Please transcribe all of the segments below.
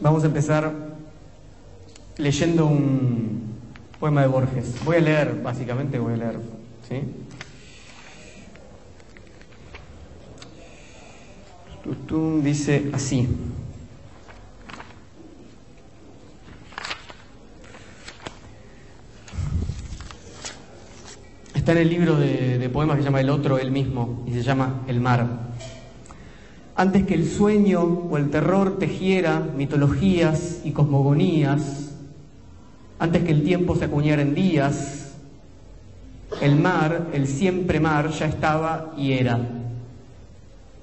Vamos a empezar leyendo un poema de Borges. Voy a leer, básicamente voy a leer, ¿sí? Dice así. Está en el libro de, de poemas que se llama El otro, el mismo, y se llama El mar. Antes que el sueño o el terror tejiera mitologías y cosmogonías, antes que el tiempo se acuñara en días, el mar, el siempre mar, ya estaba y era.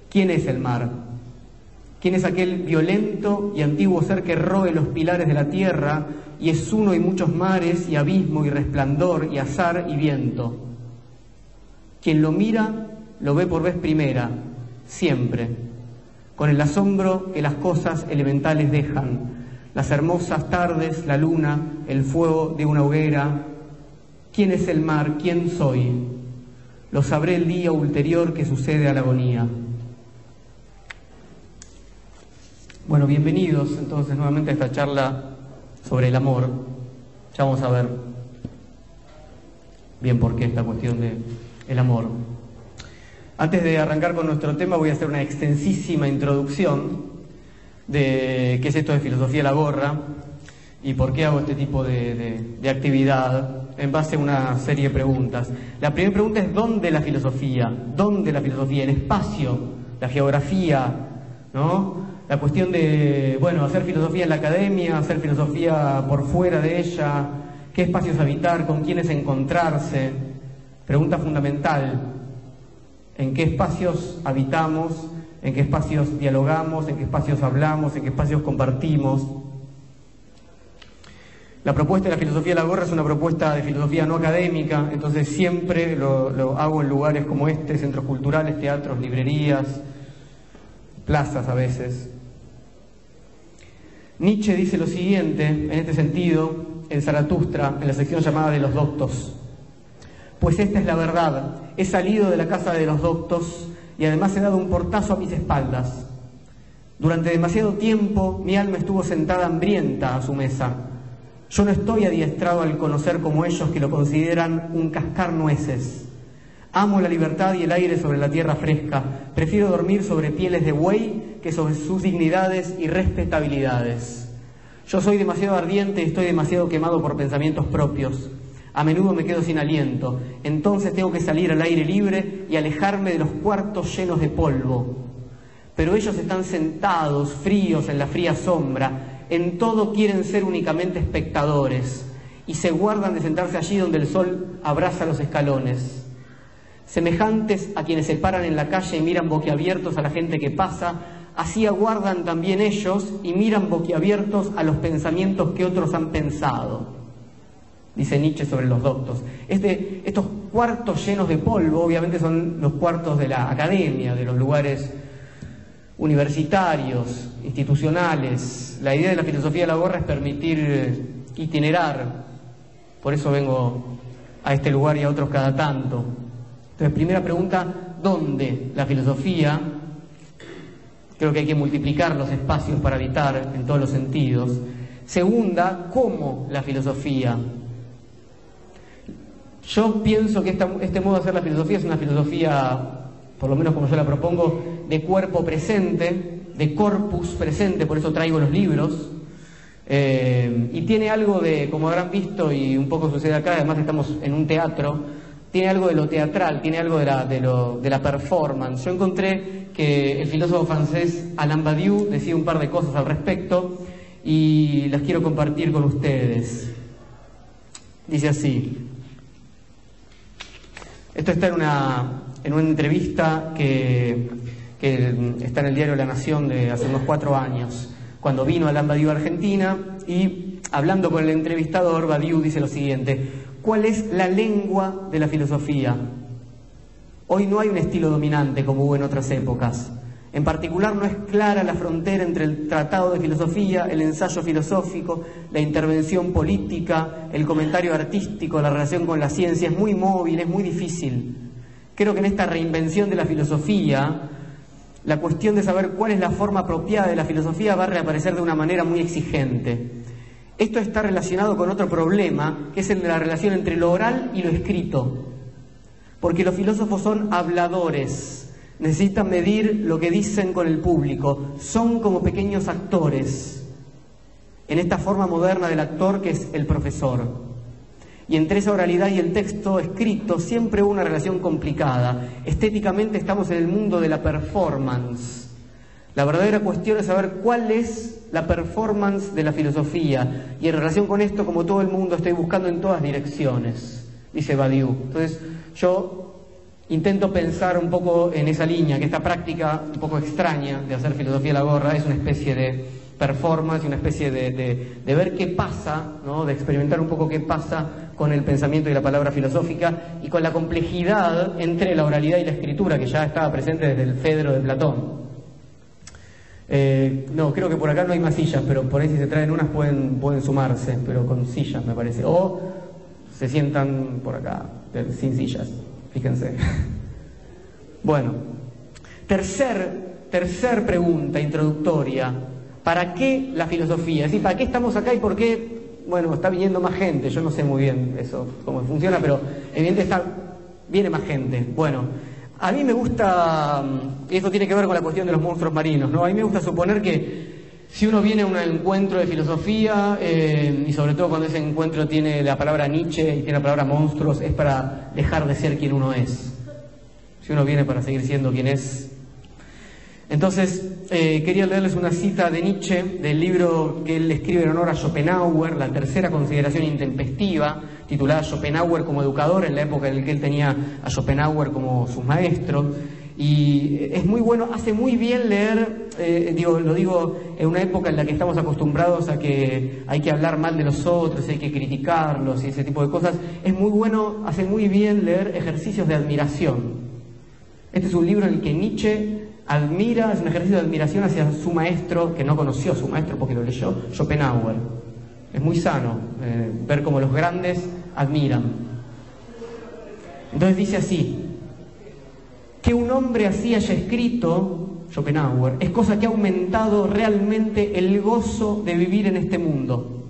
¿Quién es el mar? ¿Quién es aquel violento y antiguo ser que roe los pilares de la tierra y es uno y muchos mares y abismo y resplandor y azar y viento? Quien lo mira lo ve por vez primera, siempre, con el asombro que las cosas elementales dejan, las hermosas tardes, la luna, el fuego de una hoguera. ¿Quién es el mar? ¿Quién soy? Lo sabré el día ulterior que sucede a la agonía. Bueno, bienvenidos entonces nuevamente a esta charla sobre el amor. Ya vamos a ver bien por qué esta cuestión de el amor. Antes de arrancar con nuestro tema voy a hacer una extensísima introducción de qué es esto de filosofía la gorra y por qué hago este tipo de, de actividad en base a una serie de preguntas. La primera pregunta es ¿dónde la filosofía? ¿Dónde la filosofía? El espacio, la geografía, ¿no? la cuestión de, bueno, hacer filosofía en la academia, hacer filosofía por fuera de ella, qué espacios habitar, con quiénes encontrarse. Pregunta fundamental, ¿en qué espacios habitamos? ¿En qué espacios dialogamos? ¿En qué espacios hablamos? ¿En qué espacios compartimos? La propuesta de la filosofía de la gorra es una propuesta de filosofía no académica, entonces siempre lo, hago en lugares como este, centros culturales, teatros, librerías, plazas a veces. Nietzsche dice lo siguiente, en este sentido, en Zaratustra, en la sección llamada de los doctos. Pues esta es la verdad. He salido de la casa de los doctos y además he dado un portazo a mis espaldas. Durante demasiado tiempo mi alma estuvo sentada hambrienta a su mesa. Yo no estoy adiestrado al conocer como ellos que lo consideran un cascar nueces. Amo la libertad y el aire sobre la tierra fresca. Prefiero dormir sobre pieles de buey que sobre sus dignidades y respetabilidades. Yo soy demasiado ardiente y estoy demasiado quemado por pensamientos propios. A menudo me quedo sin aliento. Entonces tengo que salir al aire libre y alejarme de los cuartos llenos de polvo. Pero ellos están sentados, fríos, en la fría sombra. En todo quieren ser únicamente espectadores y se guardan de sentarse allí donde el sol abraza los escalones semejantes a quienes se paran en la calle y miran boquiabiertos a la gente que pasa, así aguardan también ellos y miran boquiabiertos a los pensamientos que otros han pensado, dice Nietzsche sobre los doctos. Estos cuartos llenos de polvo, obviamente son los cuartos de la academia, de los lugares universitarios, institucionales. La idea de la filosofía de la gorra es permitir itinerar, por eso vengo a este lugar y a otros cada tanto. Entonces, primera pregunta, ¿dónde la filosofía? Creo que hay que multiplicar los espacios para habitar en todos los sentidos. Segunda, ¿cómo la filosofía? Yo pienso que este modo de hacer la filosofía es una filosofía, por lo menos como yo la propongo, de cuerpo presente, de corpus presente, por eso traigo los libros. Eh, y tiene algo de, como habrán visto, y un poco sucede acá, además estamos en un teatro, tiene algo de lo teatral, tiene algo de la, de la performance. Yo encontré que el filósofo francés Alain Badiou decía un par de cosas al respecto y las quiero compartir con ustedes. Dice así, esto está en una, en una entrevista que, que está en el diario La Nación de hace unos cuatro años, cuando vino Alain Badiou a Argentina y hablando con el entrevistador, Badiou dice lo siguiente, ¿Cuál es la lengua de la filosofía? Hoy no hay un estilo dominante como hubo en otras épocas. En particular no es clara la frontera entre el tratado de filosofía, el ensayo filosófico, la intervención política, el comentario artístico, la relación con la ciencia. Es muy móvil, es muy difícil. Creo que en esta reinvención de la filosofía la cuestión de saber cuál es la forma apropiada de la filosofía va a reaparecer de una manera muy exigente. Esto está relacionado con otro problema, que es el de la relación entre lo oral y lo escrito. Porque los filósofos son habladores, necesitan medir lo que dicen con el público, son como pequeños actores en esta forma moderna del actor que es el profesor. Y entre esa oralidad y el texto escrito siempre hubo una relación complicada. Estéticamente estamos en el mundo de la performance. La verdadera cuestión es saber cuál es la performance de la filosofía. Y en relación con esto, como todo el mundo, estoy buscando en todas direcciones, dice Badiou. Entonces, yo intento pensar un poco en esa línea, que esta práctica un poco extraña de hacer filosofía a la gorra es una especie de performance y una especie de, de, ver qué pasa, ¿no? de experimentar un poco qué pasa con el pensamiento y la palabra filosófica y con la complejidad entre la oralidad y la escritura que ya estaba presente desde el Fedro de Platón. Eh, no, creo que por acá no hay más sillas, pero por ahí si se traen unas pueden, pueden sumarse, pero con sillas me parece. O se sientan por acá, sin sillas, fíjense. Bueno, tercer, tercer pregunta introductoria. ¿Para qué la filosofía? Decir, ¿para qué estamos acá y por qué bueno, está viniendo más gente, yo no sé muy bien eso, cómo funciona, pero evidentemente viene más gente. Bueno, a mí me gusta, y esto tiene que ver con la cuestión de los monstruos marinos, ¿no? A mí me gusta suponer que si uno viene a un encuentro de filosofía, eh, y sobre todo cuando ese encuentro tiene la palabra Nietzsche y tiene la palabra monstruos, es para dejar de ser quien uno es. Si uno viene para seguir siendo quien es, entonces, eh, quería leerles una cita de Nietzsche del libro que él escribe en honor a Schopenhauer, la tercera consideración intempestiva, titulada Schopenhauer como educador, en la época en la que él tenía a Schopenhauer como su maestro. Y es muy bueno, hace muy bien leer, eh, digo, lo digo en una época en la que estamos acostumbrados a que hay que hablar mal de los otros, hay que criticarlos y ese tipo de cosas. Es muy bueno, hace muy bien leer ejercicios de admiración. Este es un libro en el que Nietzsche admira, es un ejercicio de admiración hacia su maestro, que no conoció a su maestro porque lo leyó, Schopenhauer. Es muy sano eh, ver cómo los grandes admiran. Entonces dice así, que un hombre así haya escrito, Schopenhauer, es cosa que ha aumentado realmente el gozo de vivir en este mundo.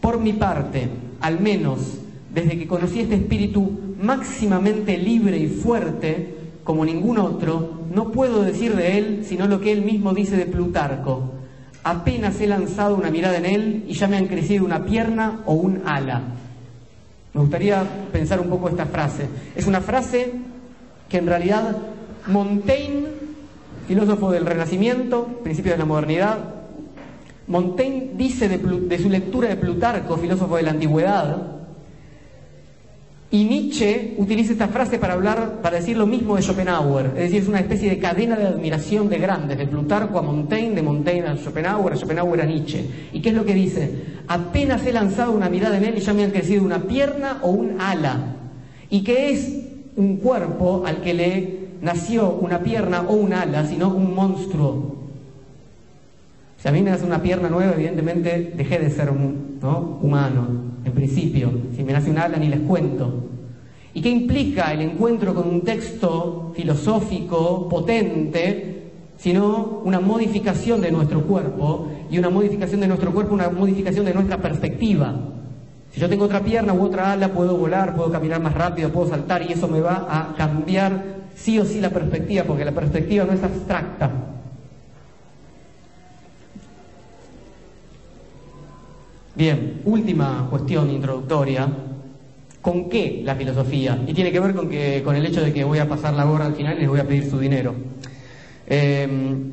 Por mi parte, al menos desde que conocí este espíritu máximamente libre y fuerte, como ningún otro, no puedo decir de él sino lo que él mismo dice de Plutarco. Apenas he lanzado una mirada en él y ya me han crecido una pierna o un ala. Me gustaría pensar un poco esta frase. Es una frase que en realidad Montaigne, filósofo del Renacimiento, principio de la modernidad, Montaigne dice de, de su lectura de Plutarco, filósofo de la antigüedad, y Nietzsche utiliza esta frase para hablar, para decir lo mismo de Schopenhauer, es decir, es una especie de cadena de admiración de grandes, de Plutarco a Montaigne, de Montaigne a Schopenhauer, a Schopenhauer a Nietzsche. ¿Y qué es lo que dice? Apenas he lanzado una mirada en él y ya me han crecido una pierna o un ala. Y que es un cuerpo al que le nació una pierna o un ala, sino un monstruo. Si a mí me nace una pierna nueva, evidentemente dejé de ser humano en principio. Si me nace un ala ni les cuento. ¿Y qué implica el encuentro con un texto filosófico potente, sino una modificación de nuestro cuerpo y una modificación de nuestro cuerpo, una modificación de nuestra perspectiva? Si yo tengo otra pierna u otra ala, puedo volar, puedo caminar más rápido, puedo saltar y eso me va a cambiar sí o sí la perspectiva, porque la perspectiva no es abstracta, Bien, última cuestión introductoria. ¿Con qué la filosofía? Y tiene que ver con, que, con el hecho de que voy a pasar la gorra al final y les voy a pedir su dinero. Em,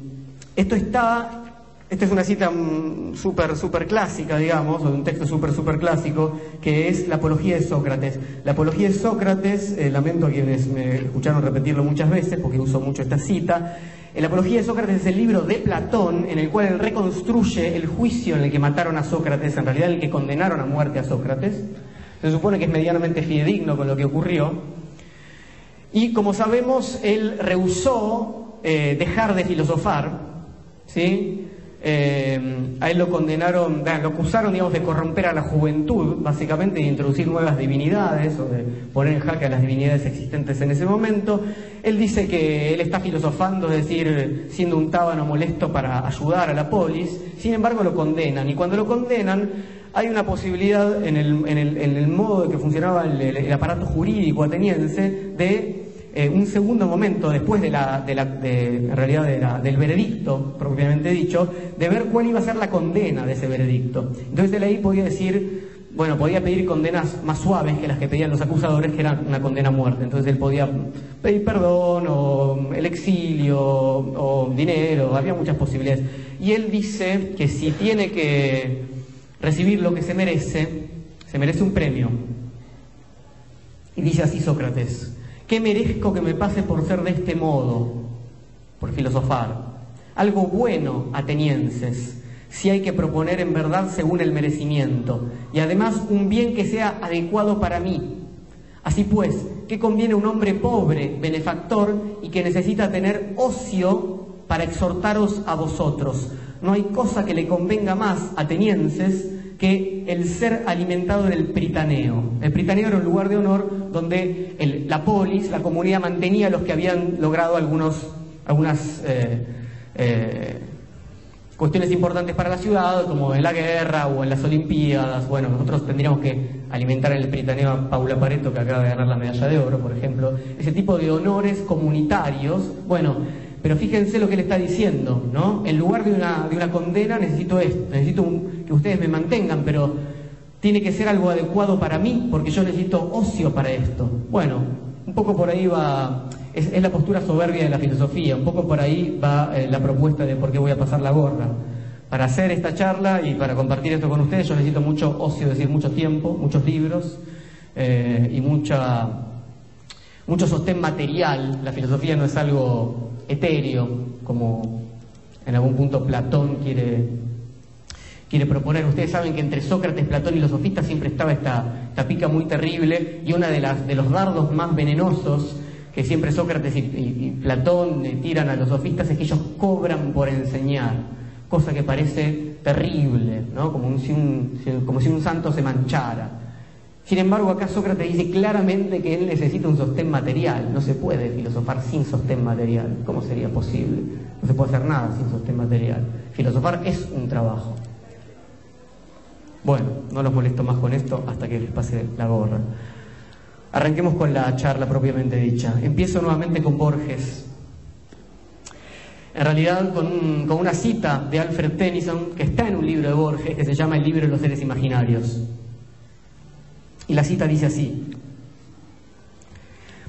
esto está, esta es una cita mm, súper, clásica, digamos, o de un texto súper, súper clásico, que es la apología de Sócrates. La apología de Sócrates, eh, lamento a quienes me escucharon repetirlo muchas veces, porque uso mucho esta cita, la Apología de Sócrates es el libro de Platón en el cual él reconstruye el juicio en el que mataron a Sócrates, en realidad el que condenaron a muerte a Sócrates. Se supone que es medianamente fidedigno con lo que ocurrió. Y como sabemos, él rehusó eh, dejar de filosofar, ¿sí? Eh, a él lo condenaron, lo acusaron, digamos, de corromper a la juventud, básicamente, de introducir nuevas divinidades o de poner en jaque a las divinidades existentes en ese momento. Él dice que él está filosofando, es decir, siendo un tábano molesto para ayudar a la polis, sin embargo lo condenan, y cuando lo condenan, hay una posibilidad en el, en el, en el modo de que funcionaba el aparato jurídico ateniense de eh, un segundo momento después de la, de la en realidad del veredicto propiamente dicho, de ver cuál iba a ser la condena de ese veredicto. Entonces él ahí podía decir, bueno, podía pedir condenas más suaves que las que pedían los acusadores, que eran una condena a muerte. Entonces él podía pedir perdón o el exilio o dinero, había muchas posibilidades. Y él dice que si tiene que recibir lo que se merece, se merece un premio. Y dice así Sócrates, ¿Qué merezco que me pase por ser de este modo? Por filosofar. Algo bueno, atenienses, si hay que proponer en verdad según el merecimiento, y además un bien que sea adecuado para mí. Así pues, ¿qué conviene un hombre pobre, benefactor, y que necesita tener ocio para exhortaros a vosotros? No hay cosa que le convenga más, atenienses, que el ser alimentado en el Pritaneo. El Pritaneo era un lugar de honor donde la polis, la comunidad, mantenía a los que habían logrado algunos, algunas eh, eh, cuestiones importantes para la ciudad, como en la guerra o en las Olimpiadas. Bueno, nosotros tendríamos que alimentar en el Pritaneo a Paula Pareto, que acaba de ganar la medalla de oro, por ejemplo. Ese tipo de honores comunitarios. Bueno, pero fíjense lo que él está diciendo, ¿no? En lugar de una, de una condena necesito esto, necesito que ustedes me mantengan, pero tiene que ser algo adecuado para mí, porque yo necesito ocio para esto. Bueno, un poco por ahí va, es, la postura soberbia de la filosofía, un poco por ahí va eh, la propuesta de por qué voy a pasar la gorra. Para hacer esta charla y para compartir esto con ustedes yo necesito mucho ocio, es decir, mucho tiempo, muchos libros eh, y mucha, mucho sostén material. La filosofía no es algo etéreo, como en algún punto Platón quiere, quiere proponer. Ustedes saben que entre Sócrates, Platón y los sofistas siempre estaba esta, pica muy terrible y una de, las, de los dardos más venenosos que siempre Sócrates y, Platón tiran a los sofistas es que ellos cobran por enseñar, cosa que parece terrible, ¿no? como, si un, como si un santo se manchara. Sin embargo, acá Sócrates dice claramente que él necesita un sostén material. No se puede filosofar sin sostén material. ¿Cómo sería posible? No se puede hacer nada sin sostén material. Filosofar es un trabajo. Bueno, no los molesto más con esto hasta que les pase la gorra. Arranquemos con la charla propiamente dicha. Empiezo nuevamente con Borges. En realidad con, con una cita de Alfred Tennyson que está en un libro de Borges que se llama El libro de los seres imaginarios. Y la cita dice así,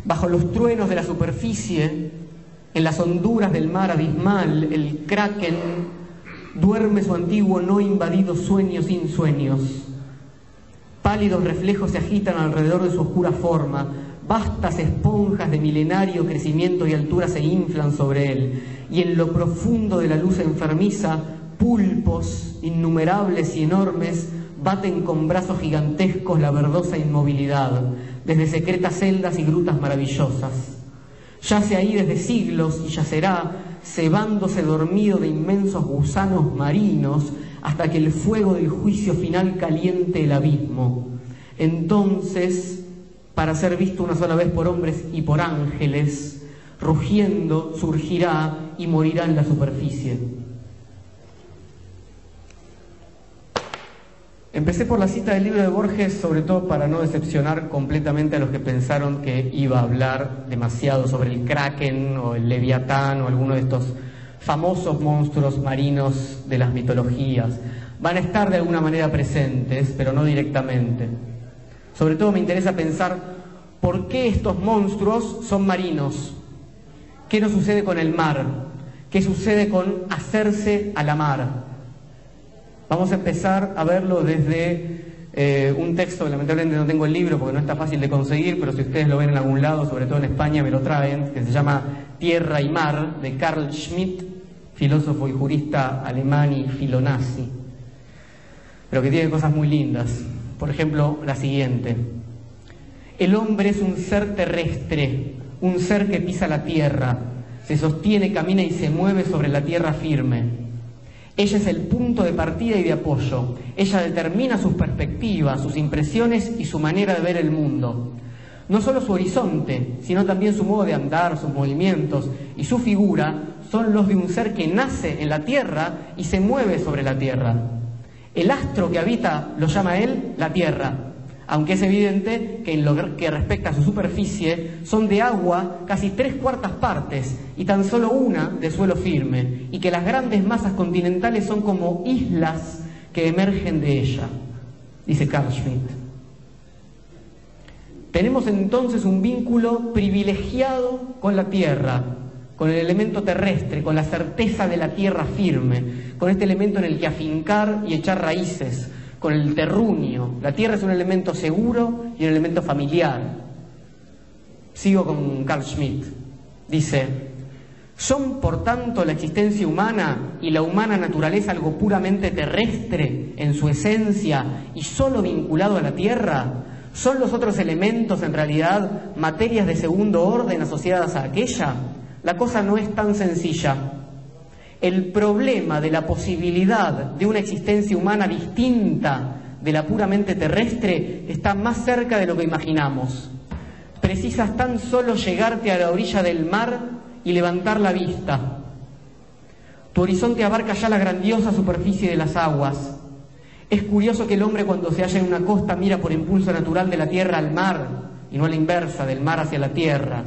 bajo los truenos de la superficie, en las honduras del mar abismal, el kraken duerme su antiguo no invadido sueño sin sueños. Pálidos reflejos se agitan alrededor de su oscura forma, vastas esponjas de milenario crecimiento y altura se inflan sobre él, y en lo profundo de la luz enfermiza, pulpos innumerables y enormes baten con brazos gigantescos la verdosa inmovilidad, desde secretas celdas y grutas maravillosas. Yace ahí desde siglos y yacerá, cebándose dormido de inmensos gusanos marinos, hasta que el fuego del juicio final caliente el abismo. Entonces, para ser visto una sola vez por hombres y por ángeles, rugiendo surgirá y morirá en la superficie. Empecé por la cita del libro de Borges, sobre todo para no decepcionar completamente a los que pensaron que iba a hablar demasiado sobre el kraken o el leviatán o alguno de estos famosos monstruos marinos de las mitologías. Van a estar de alguna manera presentes, pero no directamente. Sobre todo me interesa pensar por qué estos monstruos son marinos. ¿Qué nos sucede con el mar? ¿Qué sucede con hacerse a la mar? Vamos a empezar a verlo desde eh, un texto, lamentablemente no tengo el libro porque no está fácil de conseguir, pero si ustedes lo ven en algún lado, sobre todo en España, me lo traen, que se llama Tierra y Mar, de Carl Schmitt, filósofo y jurista alemán y filonazi, pero que tiene cosas muy lindas. Por ejemplo, la siguiente. El hombre es un ser terrestre, un ser que pisa la tierra, se sostiene, camina y se mueve sobre la tierra firme. Ella es el punto de partida y de apoyo. Ella determina sus perspectivas, sus impresiones y su manera de ver el mundo. No solo su horizonte, sino también su modo de andar, sus movimientos y su figura son los de un ser que nace en la tierra y se mueve sobre la tierra. El astro que habita lo llama él la tierra, aunque es evidente que en lo que respecta a su superficie son de agua casi tres cuartas partes y tan solo una de suelo firme, y que las grandes masas continentales son como islas que emergen de ella, dice Carl Schmitt. Tenemos entonces un vínculo privilegiado con la tierra, con el elemento terrestre, con la certeza de la tierra firme, con este elemento en el que afincar y echar raíces, con el terruño. La tierra es un elemento seguro y un elemento familiar. Sigo con Carl Schmitt. Dice, ¿son por tanto la existencia humana y la humana naturaleza algo puramente terrestre en su esencia y solo vinculado a la tierra? ¿Son los otros elementos en realidad materias de segundo orden asociadas a aquella? La cosa no es tan sencilla. El problema de la posibilidad de una existencia humana distinta de la puramente terrestre está más cerca de lo que imaginamos. Precisas tan solo llegarte a la orilla del mar y levantar la vista. Tu horizonte abarca ya la grandiosa superficie de las aguas. Es curioso que el hombre cuando se halla en una costa mira por impulso natural de la tierra al mar y no a la inversa, del mar hacia la tierra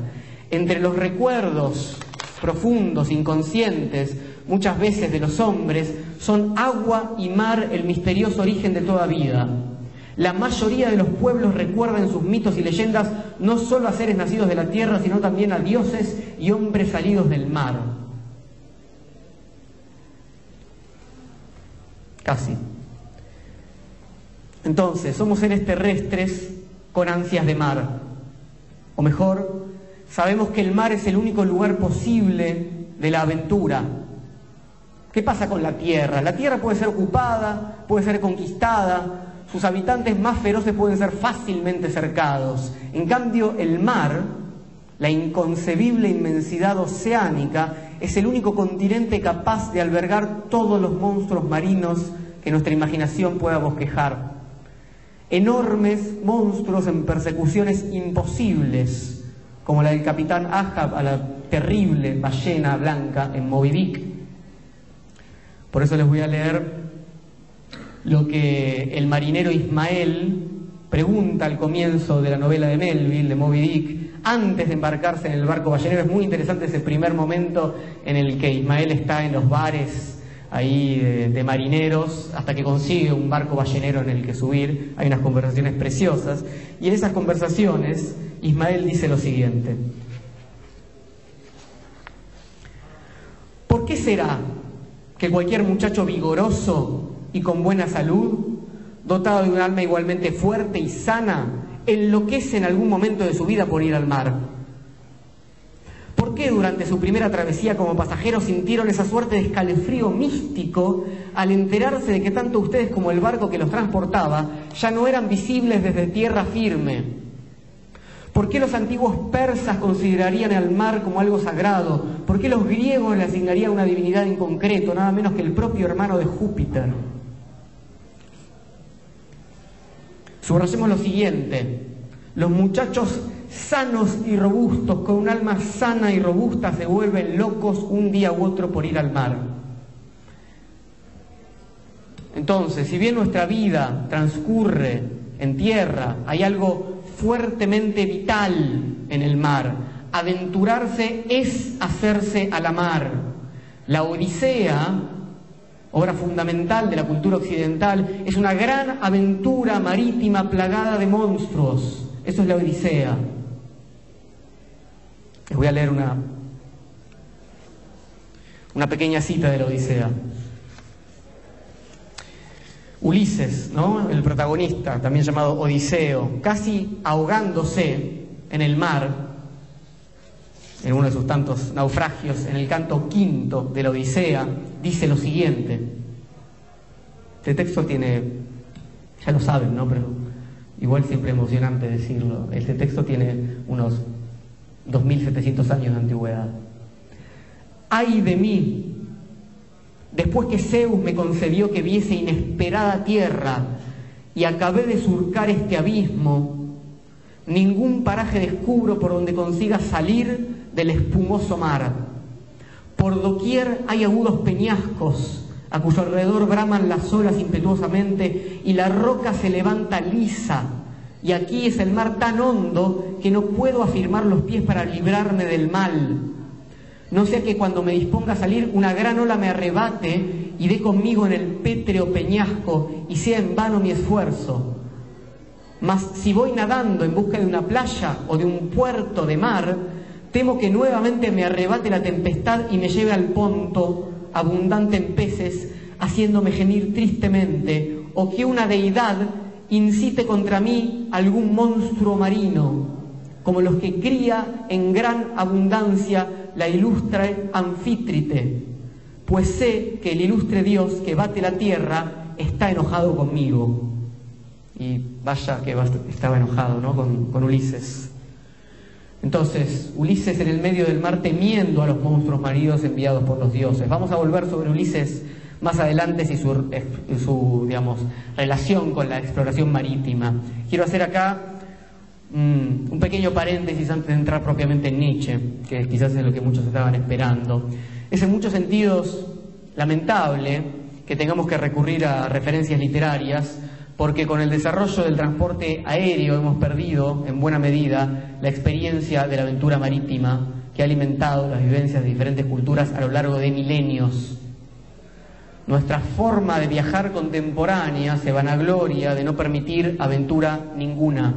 entre los recuerdos profundos, inconscientes, muchas veces de los hombres, son agua y mar el misterioso origen de toda vida. La mayoría de los pueblos recuerdan en sus mitos y leyendas no solo a seres nacidos de la tierra, sino también a dioses y hombres salidos del mar. Casi. Entonces, somos seres terrestres con ansias de mar. O mejor, Sabemos que el mar es el único lugar posible de la aventura. ¿Qué pasa con la tierra? La tierra puede ser ocupada, puede ser conquistada, sus habitantes más feroces pueden ser fácilmente cercados. En cambio, el mar, la inconcebible inmensidad oceánica, es el único continente capaz de albergar todos los monstruos marinos que nuestra imaginación pueda bosquejar. Enormes monstruos en persecuciones imposibles como la del capitán Ahab a la terrible ballena blanca en Moby Dick. Por eso les voy a leer lo que el marinero Ismael pregunta al comienzo de la novela de Melville, de Moby Dick, antes de embarcarse en el barco ballenero. Es muy interesante ese primer momento en el que Ismael está en los bares ahí de, de, marineros hasta que consigue un barco ballenero en el que subir. Hay unas conversaciones preciosas. Y en esas conversaciones Ismael dice lo siguiente. ¿Por qué será que cualquier muchacho vigoroso y con buena salud, dotado de un alma igualmente fuerte y sana, enloquece en algún momento de su vida por ir al mar? ¿Por qué durante su primera travesía como pasajeros sintieron esa suerte de escalofrío místico al enterarse de que tanto ustedes como el barco que los transportaba ya no eran visibles desde tierra firme? ¿Por qué los antiguos persas considerarían al mar como algo sagrado? ¿Por qué los griegos le asignarían una divinidad en concreto, nada menos que el propio hermano de Júpiter? Subrayemos lo siguiente, los muchachos sanos y robustos, con un alma sana y robusta, se vuelven locos un día u otro por ir al mar. Entonces, si bien nuestra vida transcurre en tierra, hay algo fuertemente vital en el mar. Aventurarse es hacerse a la mar. La Odisea, obra fundamental de la cultura occidental, es una gran aventura marítima plagada de monstruos. Eso es la Odisea. Les voy a leer una, una pequeña cita de la Odisea. Ulises, ¿no? el protagonista, también llamado Odiseo, casi ahogándose en el mar, en uno de sus tantos naufragios, en el canto quinto de la Odisea, dice lo siguiente. Este texto tiene, ya lo saben, ¿no? Pero igual siempre emocionante decirlo. Este texto tiene unos 2.700 años de antigüedad. Ay de mí Después que Zeus me concedió que viese inesperada tierra y acabé de surcar este abismo, ningún paraje descubro por donde consiga salir del espumoso mar. Por doquier hay agudos peñascos, a cuyo alrededor braman las olas impetuosamente y la roca se levanta lisa. Y aquí es el mar tan hondo que no puedo afirmar los pies para librarme del mal. No sea que cuando me disponga a salir una gran ola me arrebate y dé conmigo en el pétreo peñasco y sea en vano mi esfuerzo. Mas si voy nadando en busca de una playa o de un puerto de mar, temo que nuevamente me arrebate la tempestad y me lleve al ponto abundante en peces, haciéndome gemir tristemente, o que una deidad incite contra mí algún monstruo marino, como los que cría en gran abundancia la ilustre Anfítrite, pues sé que el ilustre Dios que bate la tierra está enojado conmigo. Y vaya que estaba enojado ¿no? con, con Ulises. Entonces, Ulises en el medio del mar temiendo a los monstruos maridos enviados por los dioses. Vamos a volver sobre Ulises más adelante y su, su digamos, relación con la exploración marítima. Quiero hacer acá mm, un pequeño paréntesis antes de entrar propiamente en Nietzsche, que quizás es lo que muchos estaban esperando. Es en muchos sentidos lamentable que tengamos que recurrir a referencias literarias porque con el desarrollo del transporte aéreo hemos perdido, en buena medida, la experiencia de la aventura marítima que ha alimentado las vivencias de diferentes culturas a lo largo de milenios. Nuestra forma de viajar contemporánea se vanagloria de no permitir aventura ninguna,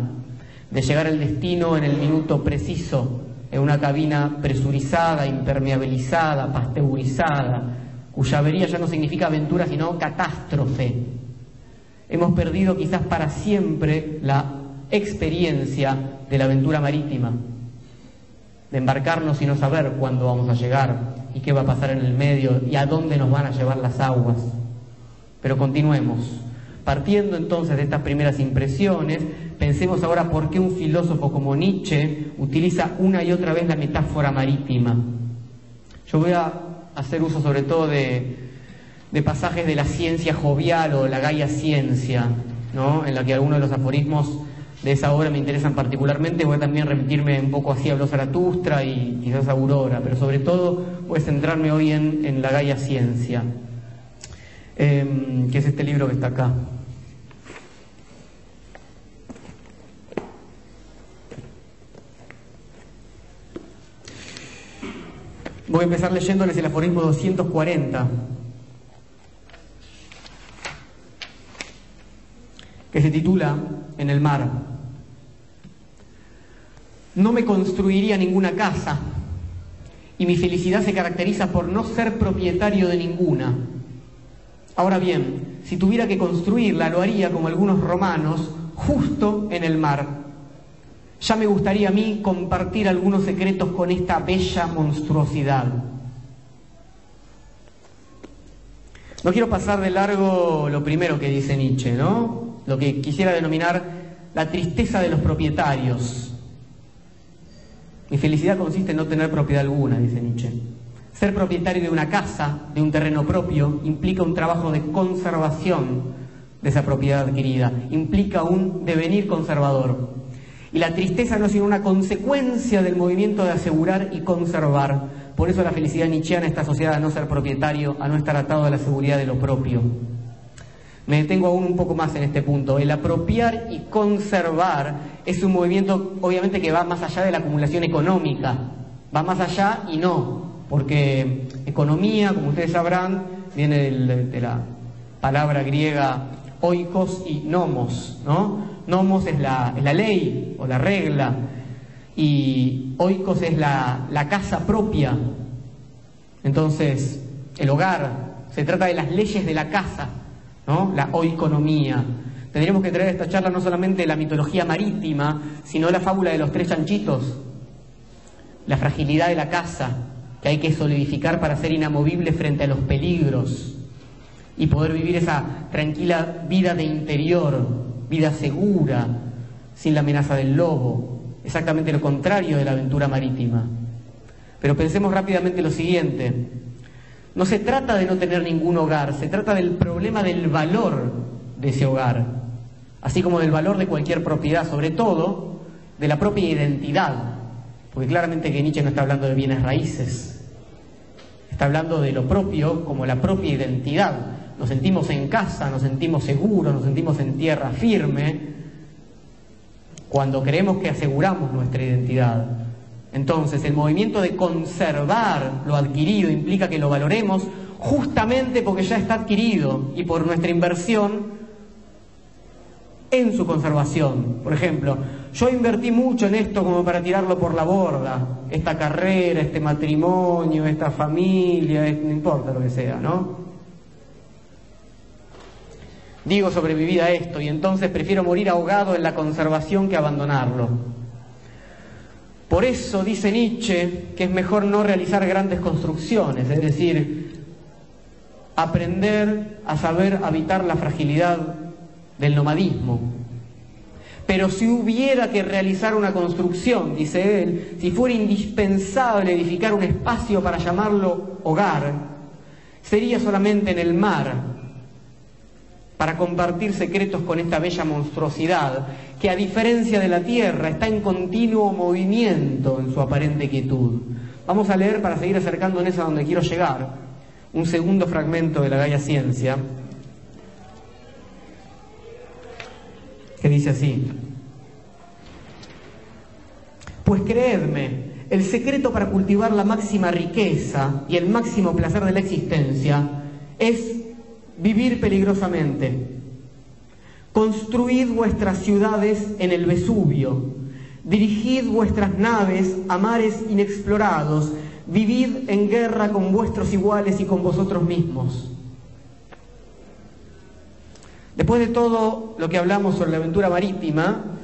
de llegar al destino en el minuto preciso, en una cabina presurizada, impermeabilizada, pasteurizada, cuya avería ya no significa aventura sino catástrofe hemos perdido quizás para siempre la experiencia de la aventura marítima, de embarcarnos y no saber cuándo vamos a llegar y qué va a pasar en el medio y a dónde nos van a llevar las aguas. Pero continuemos. Partiendo entonces de estas primeras impresiones, pensemos ahora por qué un filósofo como Nietzsche utiliza una y otra vez la metáfora marítima. Yo voy a hacer uso sobre todo de, pasajes de la ciencia jovial o la Gaia Ciencia, ¿no? en la que algunos de los aforismos de esa obra me interesan particularmente. Voy a también remitirme un poco así a los Zaratustra y quizás a Aurora, pero sobre todo voy a centrarme hoy en, la Gaia Ciencia, em, que es este libro que está acá. Voy a empezar leyéndoles el aforismo 240 que se titula En el mar. No me construiría ninguna casa y mi felicidad se caracteriza por no ser propietario de ninguna. Ahora bien, si tuviera que construirla, lo haría como algunos romanos, justo en el mar. Ya me gustaría a mí compartir algunos secretos con esta bella monstruosidad. No quiero pasar de largo lo primero que dice Nietzsche, ¿no? lo que quisiera denominar la tristeza de los propietarios. Mi felicidad consiste en no tener propiedad alguna, dice Nietzsche. Ser propietario de una casa, de un terreno propio, implica un trabajo de conservación de esa propiedad adquirida, implica un devenir conservador. Y la tristeza no es sino una consecuencia del movimiento de asegurar y conservar. Por eso la felicidad nietzscheana está asociada a no ser propietario, a no estar atado a la seguridad de lo propio. Me detengo aún un poco más en este punto. El apropiar y conservar es un movimiento obviamente que va más allá de la acumulación económica, va más allá y no, porque economía, como ustedes sabrán, viene de la palabra griega oikos y nomos, ¿no? Nomos es la, la ley o la regla y oikos es la, casa propia. Entonces, el hogar, se trata de las leyes de la casa la oiconomía. Tendríamos que traer a esta charla no solamente la mitología marítima, sino la fábula de los tres chanchitos, la fragilidad de la casa, que hay que solidificar para ser inamovible frente a los peligros y poder vivir esa tranquila vida de interior, vida segura, sin la amenaza del lobo, exactamente lo contrario de la aventura marítima. Pero pensemos rápidamente lo siguiente, No se trata de no tener ningún hogar, se trata del problema del valor de ese hogar, así como del valor de cualquier propiedad, sobre todo de la propia identidad, porque claramente que Nietzsche no está hablando de bienes raíces, está hablando de lo propio como la propia identidad. Nos sentimos en casa, nos sentimos seguros, nos sentimos en tierra firme, cuando creemos que aseguramos nuestra identidad. Entonces, el movimiento de conservar lo adquirido implica que lo valoremos justamente porque ya está adquirido y por nuestra inversión en su conservación. Por ejemplo, yo invertí mucho en esto como para tirarlo por la borda, esta carrera, este matrimonio, esta familia, no importa lo que sea, ¿no? Digo sobrevivir a esto y entonces prefiero morir ahogado en la conservación que abandonarlo. Por eso dice Nietzsche que es mejor no realizar grandes construcciones, es decir, aprender a saber habitar la fragilidad del nomadismo. Pero si hubiera que realizar una construcción, dice él, si fuera indispensable edificar un espacio para llamarlo hogar, sería solamente en el mar, para compartir secretos con esta bella monstruosidad, que a diferencia de la Tierra está en continuo movimiento en su aparente quietud. Vamos a leer para seguir acercándonos a donde quiero llegar, un segundo fragmento de la Gaia Ciencia, que dice así, pues creedme, el secreto para cultivar la máxima riqueza y el máximo placer de la existencia es vivir peligrosamente. Construid vuestras ciudades en el Vesubio, dirigid vuestras naves a mares inexplorados, vivid en guerra con vuestros iguales y con vosotros mismos. Después de todo lo que hablamos sobre la aventura marítima,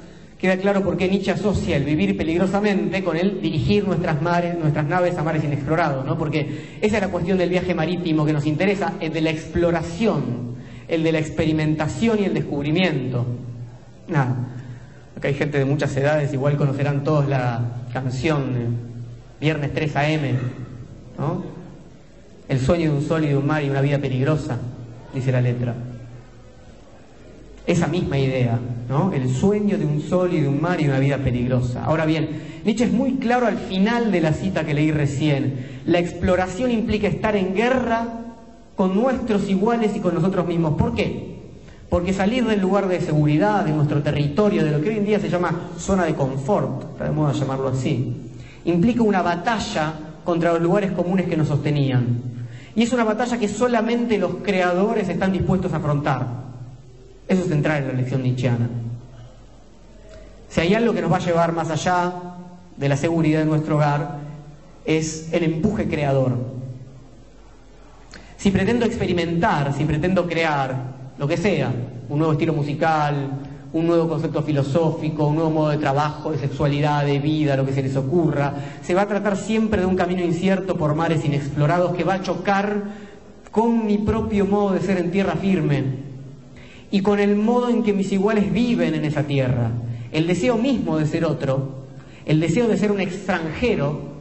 queda claro por qué Nietzsche asocia el vivir peligrosamente con el dirigir nuestras, mares, nuestras naves a mares inexplorados, ¿no? porque esa es la cuestión del viaje marítimo que nos interesa, el de la exploración, el de la experimentación y el descubrimiento. Nada, acá hay gente de muchas edades, igual conocerán todos la canción Viernes 3 AM, ¿no? El sueño de un sol y de un mar y una vida peligrosa, dice la letra. Esa misma idea, ¿no? El sueño de un sol y de un mar y una vida peligrosa. Ahora bien, Nietzsche es muy claro al final de la cita que leí recién. La exploración implica estar en guerra con nuestros iguales y con nosotros mismos. ¿Por qué? Porque salir del lugar de seguridad, de nuestro territorio, de lo que hoy en día se llama zona de confort, está de llamarlo así, implica una batalla contra los lugares comunes que nos sostenían. Y es una batalla que solamente los creadores están dispuestos a afrontar. Eso es central en la lección nietzscheana. Si hay algo que nos va a llevar más allá de la seguridad de nuestro hogar, es el empuje creador. Si pretendo experimentar, si pretendo crear, lo que sea, un nuevo estilo musical, un nuevo concepto filosófico, un nuevo modo de trabajo, de sexualidad, de vida, lo que se les ocurra, se va a tratar siempre de un camino incierto por mares inexplorados que va a chocar con mi propio modo de ser en tierra firme, y con el modo en que mis iguales viven en esa tierra. El deseo mismo de ser otro, el deseo de ser un extranjero,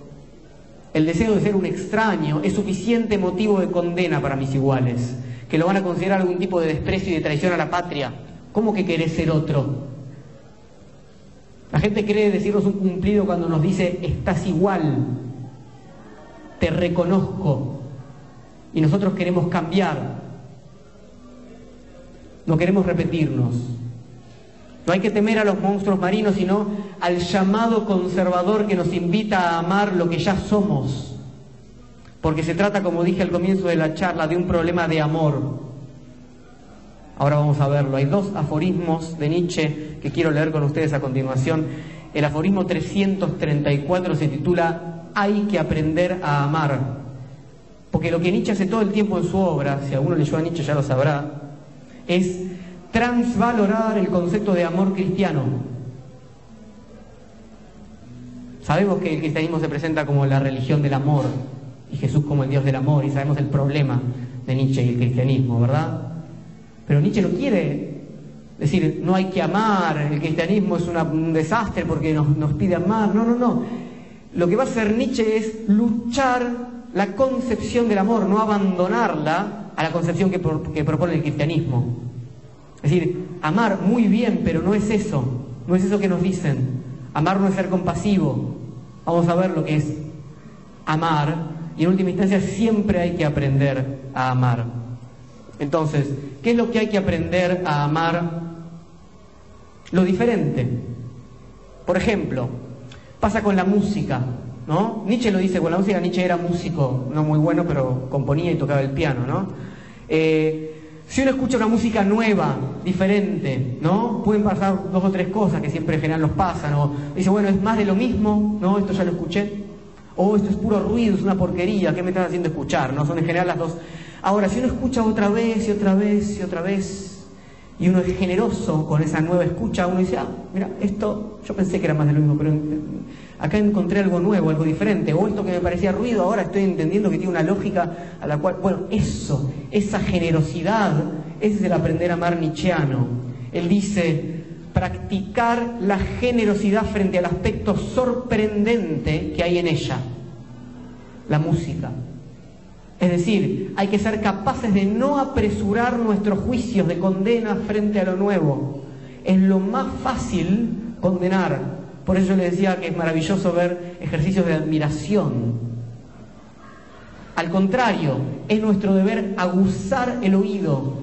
el deseo de ser un extraño es suficiente motivo de condena para mis iguales, que lo van a considerar algún tipo de desprecio y de traición a la patria. ¿Cómo que querés ser otro? La gente cree decirnos un cumplido cuando nos dice, estás igual, te reconozco, y nosotros queremos cambiar, no queremos repetirnos. No hay que temer a los monstruos marinos, sino al llamado conservador que nos invita a amar lo que ya somos. Porque se trata, como dije al comienzo de la charla, de un problema de amor. Ahora vamos a verlo. Hay dos aforismos de Nietzsche que quiero leer con ustedes a continuación. El aforismo 334 se titula Hay que aprender a amar. Porque lo que Nietzsche hace todo el tiempo en su obra, si alguno leyó a Nietzsche ya lo sabrá, es transvalorar el concepto de amor cristiano. Sabemos que el cristianismo se presenta como la religión del amor y Jesús como el Dios del amor y sabemos el problema de Nietzsche y el cristianismo, ¿verdad? Pero Nietzsche no quiere decir, no hay que amar, el cristianismo es un desastre porque nos, nos pide amar, no, no, no. Lo que va a hacer Nietzsche es luchar la concepción del amor, no abandonarla a la concepción que, propone el cristianismo. Es decir, amar muy bien, pero no es eso, no es eso que nos dicen. Amar no es ser compasivo. Vamos a ver lo que es amar y en última instancia siempre hay que aprender a amar. Entonces, ¿qué es lo que hay que aprender a amar? Lo diferente. Por ejemplo, pasa con la música, ¿no? Nietzsche lo dice con la música, Nietzsche era músico, no muy bueno, pero componía y tocaba el piano, ¿no? Eh, si uno escucha una música nueva, diferente, ¿no? Pueden pasar dos o tres cosas que siempre en general nos pasan, o dice, bueno, es más de lo mismo, ¿no? Esto ya lo escuché, o esto es puro ruido, es una porquería, ¿qué me estás haciendo escuchar? ¿No? Son en general las dos. Ahora, si uno escucha otra vez y otra vez y otra vez, y uno es generoso con esa nueva escucha, uno dice, ah, mira, esto, yo pensé que era más de lo mismo, pero acá encontré algo nuevo, algo diferente, o esto que me parecía ruido, ahora estoy entendiendo que tiene una lógica a la cual, bueno, eso, esa generosidad, ese es el aprender a amar nietzscheano. Él dice, practicar la generosidad frente al aspecto sorprendente que hay en ella, la música. Es decir, hay que ser capaces de no apresurar nuestros juicios de condena frente a lo nuevo. Es lo más fácil condenar. Por eso le decía que es maravilloso ver ejercicios de admiración. Al contrario, es nuestro deber aguzar el oído.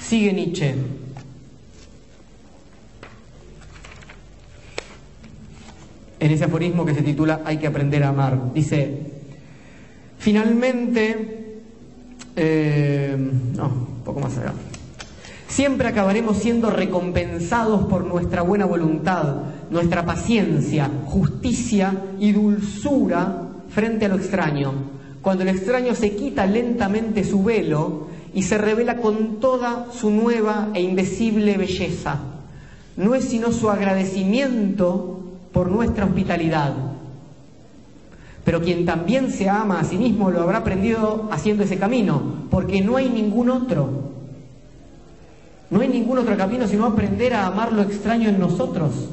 Sigue Nietzsche. En ese aforismo que se titula Hay que aprender a amar. Dice, Finalmente, eh, no, un poco más allá. Siempre acabaremos siendo recompensados por nuestra buena voluntad, nuestra paciencia, justicia y dulzura frente a lo extraño. Cuando el extraño se quita lentamente su velo y se revela con toda su nueva e indecible belleza. No es sino su agradecimiento por nuestra hospitalidad pero quien también se ama a sí mismo lo habrá aprendido haciendo ese camino, porque no hay ningún otro. No hay ningún otro camino sino aprender a amar lo extraño en nosotros.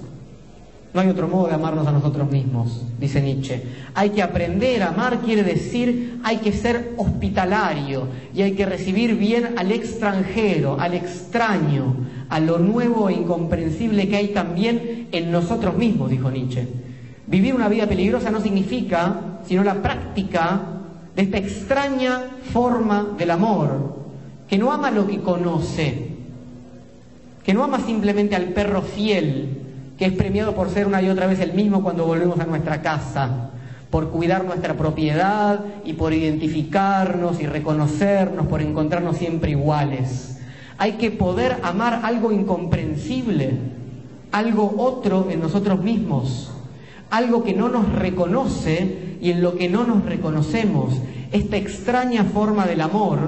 No hay otro modo de amarnos a nosotros mismos, dice Nietzsche. Hay que aprender a amar, quiere decir, hay que ser hospitalario y hay que recibir bien al extranjero, al extraño, a lo nuevo e incomprensible que hay también en nosotros mismos, dijo Nietzsche. Vivir una vida peligrosa no significa sino la práctica de esta extraña forma del amor, que no ama lo que conoce, que no ama simplemente al perro fiel, que es premiado por ser una y otra vez el mismo cuando volvemos a nuestra casa, por cuidar nuestra propiedad y por identificarnos y reconocernos, por encontrarnos siempre iguales. Hay que poder amar algo incomprensible, algo otro en nosotros mismos algo que no nos reconoce y en lo que no nos reconocemos, esta extraña forma del amor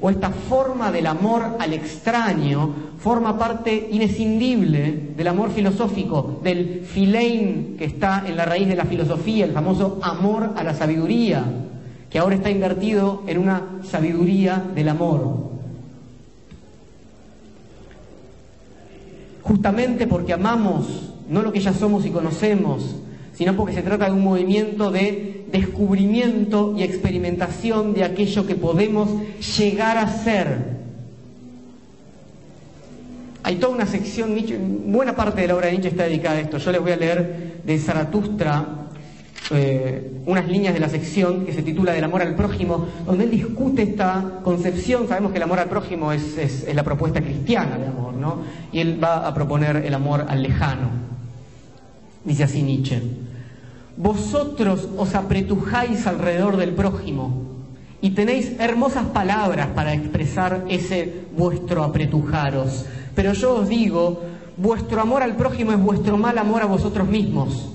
o esta forma del amor al extraño forma parte inescindible del amor filosófico, del filein que está en la raíz de la filosofía, el famoso amor a la sabiduría, que ahora está invertido en una sabiduría del amor. Justamente porque amamos no lo que ya somos y conocemos, sino porque se trata de un movimiento de descubrimiento y experimentación de aquello que podemos llegar a ser. Hay toda una sección, buena parte de la obra de Nietzsche está dedicada a esto. Yo les voy a leer de Zaratustra eh, unas líneas de la sección que se titula Del amor al prójimo, donde él discute esta concepción. Sabemos que el amor al prójimo es, es la propuesta cristiana de amor, ¿no? Y él va a proponer el amor al lejano. Dice así Nietzsche. Vosotros os apretujáis alrededor del prójimo y tenéis hermosas palabras para expresar ese vuestro apretujaros. Pero yo os digo, vuestro amor al prójimo es vuestro mal amor a vosotros mismos.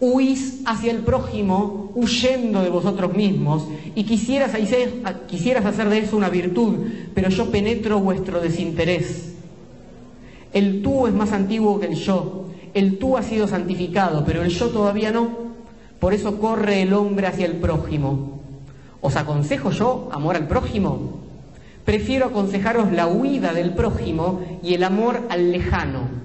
Huís hacia el prójimo huyendo de vosotros mismos y quisieras, quisieras hacer de eso una virtud, pero yo penetro vuestro desinterés. El tú es más antiguo que el yo, el tú ha sido santificado, pero el yo todavía no. Por eso corre el hombre hacia el prójimo. ¿Os aconsejo yo amor al prójimo? Prefiero aconsejaros la huida del prójimo y el amor al lejano.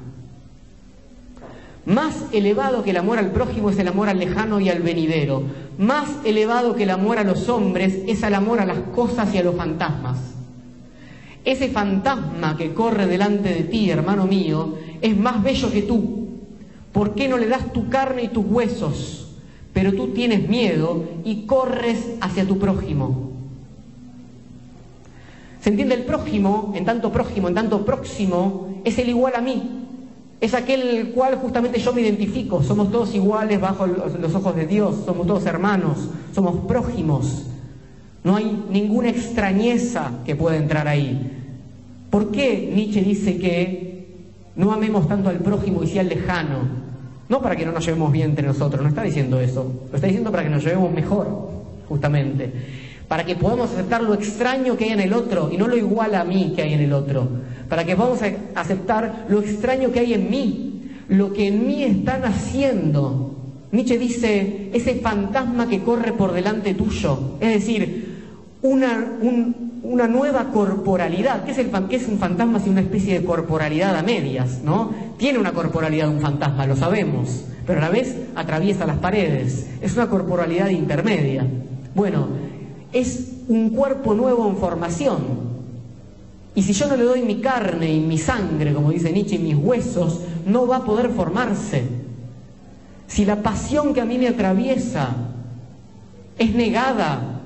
Más elevado que el amor al prójimo es el amor al lejano y al venidero. Más elevado que el amor a los hombres es el amor a las cosas y a los fantasmas. Ese fantasma que corre delante de ti, hermano mío, es más bello que tú. ¿Por qué no le das tu carne y tus huesos? Pero tú tienes miedo y corres hacia tu prójimo. ¿Se entiende? El prójimo, en tanto prójimo, en tanto próximo, es el igual a mí es aquel el cual justamente yo me identifico. Somos todos iguales bajo los ojos de Dios, somos todos hermanos, somos prójimos. No hay ninguna extrañeza que pueda entrar ahí. ¿Por qué Nietzsche dice que no amemos tanto al prójimo y sea al lejano? No para que no nos llevemos bien entre nosotros, no está diciendo eso. Lo está diciendo para que nos llevemos mejor, justamente. Para que podamos aceptar lo extraño que hay en el otro y no lo igual a mí que hay en el otro para que podamos aceptar lo extraño que hay en mí, lo que en mí están haciendo. Nietzsche dice, ese fantasma que corre por delante tuyo, es decir, una, una nueva corporalidad. ¿Qué es, el, ¿Qué es un fantasma si una especie de corporalidad a medias? ¿no? Tiene una corporalidad un fantasma, lo sabemos, pero a la vez atraviesa las paredes. Es una corporalidad intermedia. Bueno, es un cuerpo nuevo en formación, y si yo no le doy mi carne y mi sangre, como dice Nietzsche, y mis huesos, no va a poder formarse. Si la pasión que a mí me atraviesa es negada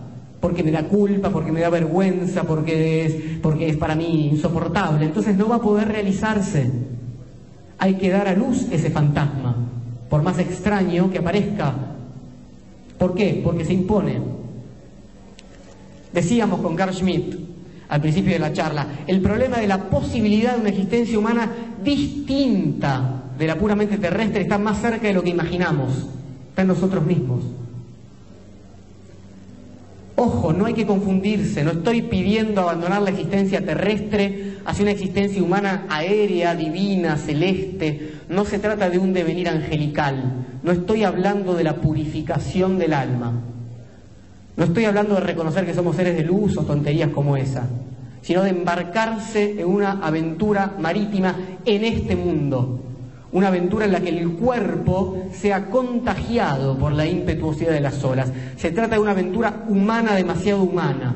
porque me da culpa, porque me da vergüenza, porque es, porque es para mí insoportable, entonces no va a poder realizarse. Hay que dar a luz ese fantasma, por más extraño que aparezca. ¿Por qué? Porque se impone. Decíamos con Carl Schmitt, al principio de la charla, el problema de la posibilidad de una existencia humana distinta de la puramente terrestre está más cerca de lo que imaginamos, está en nosotros mismos. Ojo, no hay que confundirse, no estoy pidiendo abandonar la existencia terrestre hacia una existencia humana aérea, divina, celeste. No se trata de un devenir angelical, no estoy hablando de la purificación del alma. No estoy hablando de reconocer que somos seres de luz o tonterías como esa, sino de embarcarse en una aventura marítima en este mundo, una aventura en la que el cuerpo sea contagiado por la impetuosidad de las olas. Se trata de una aventura humana, demasiado humana.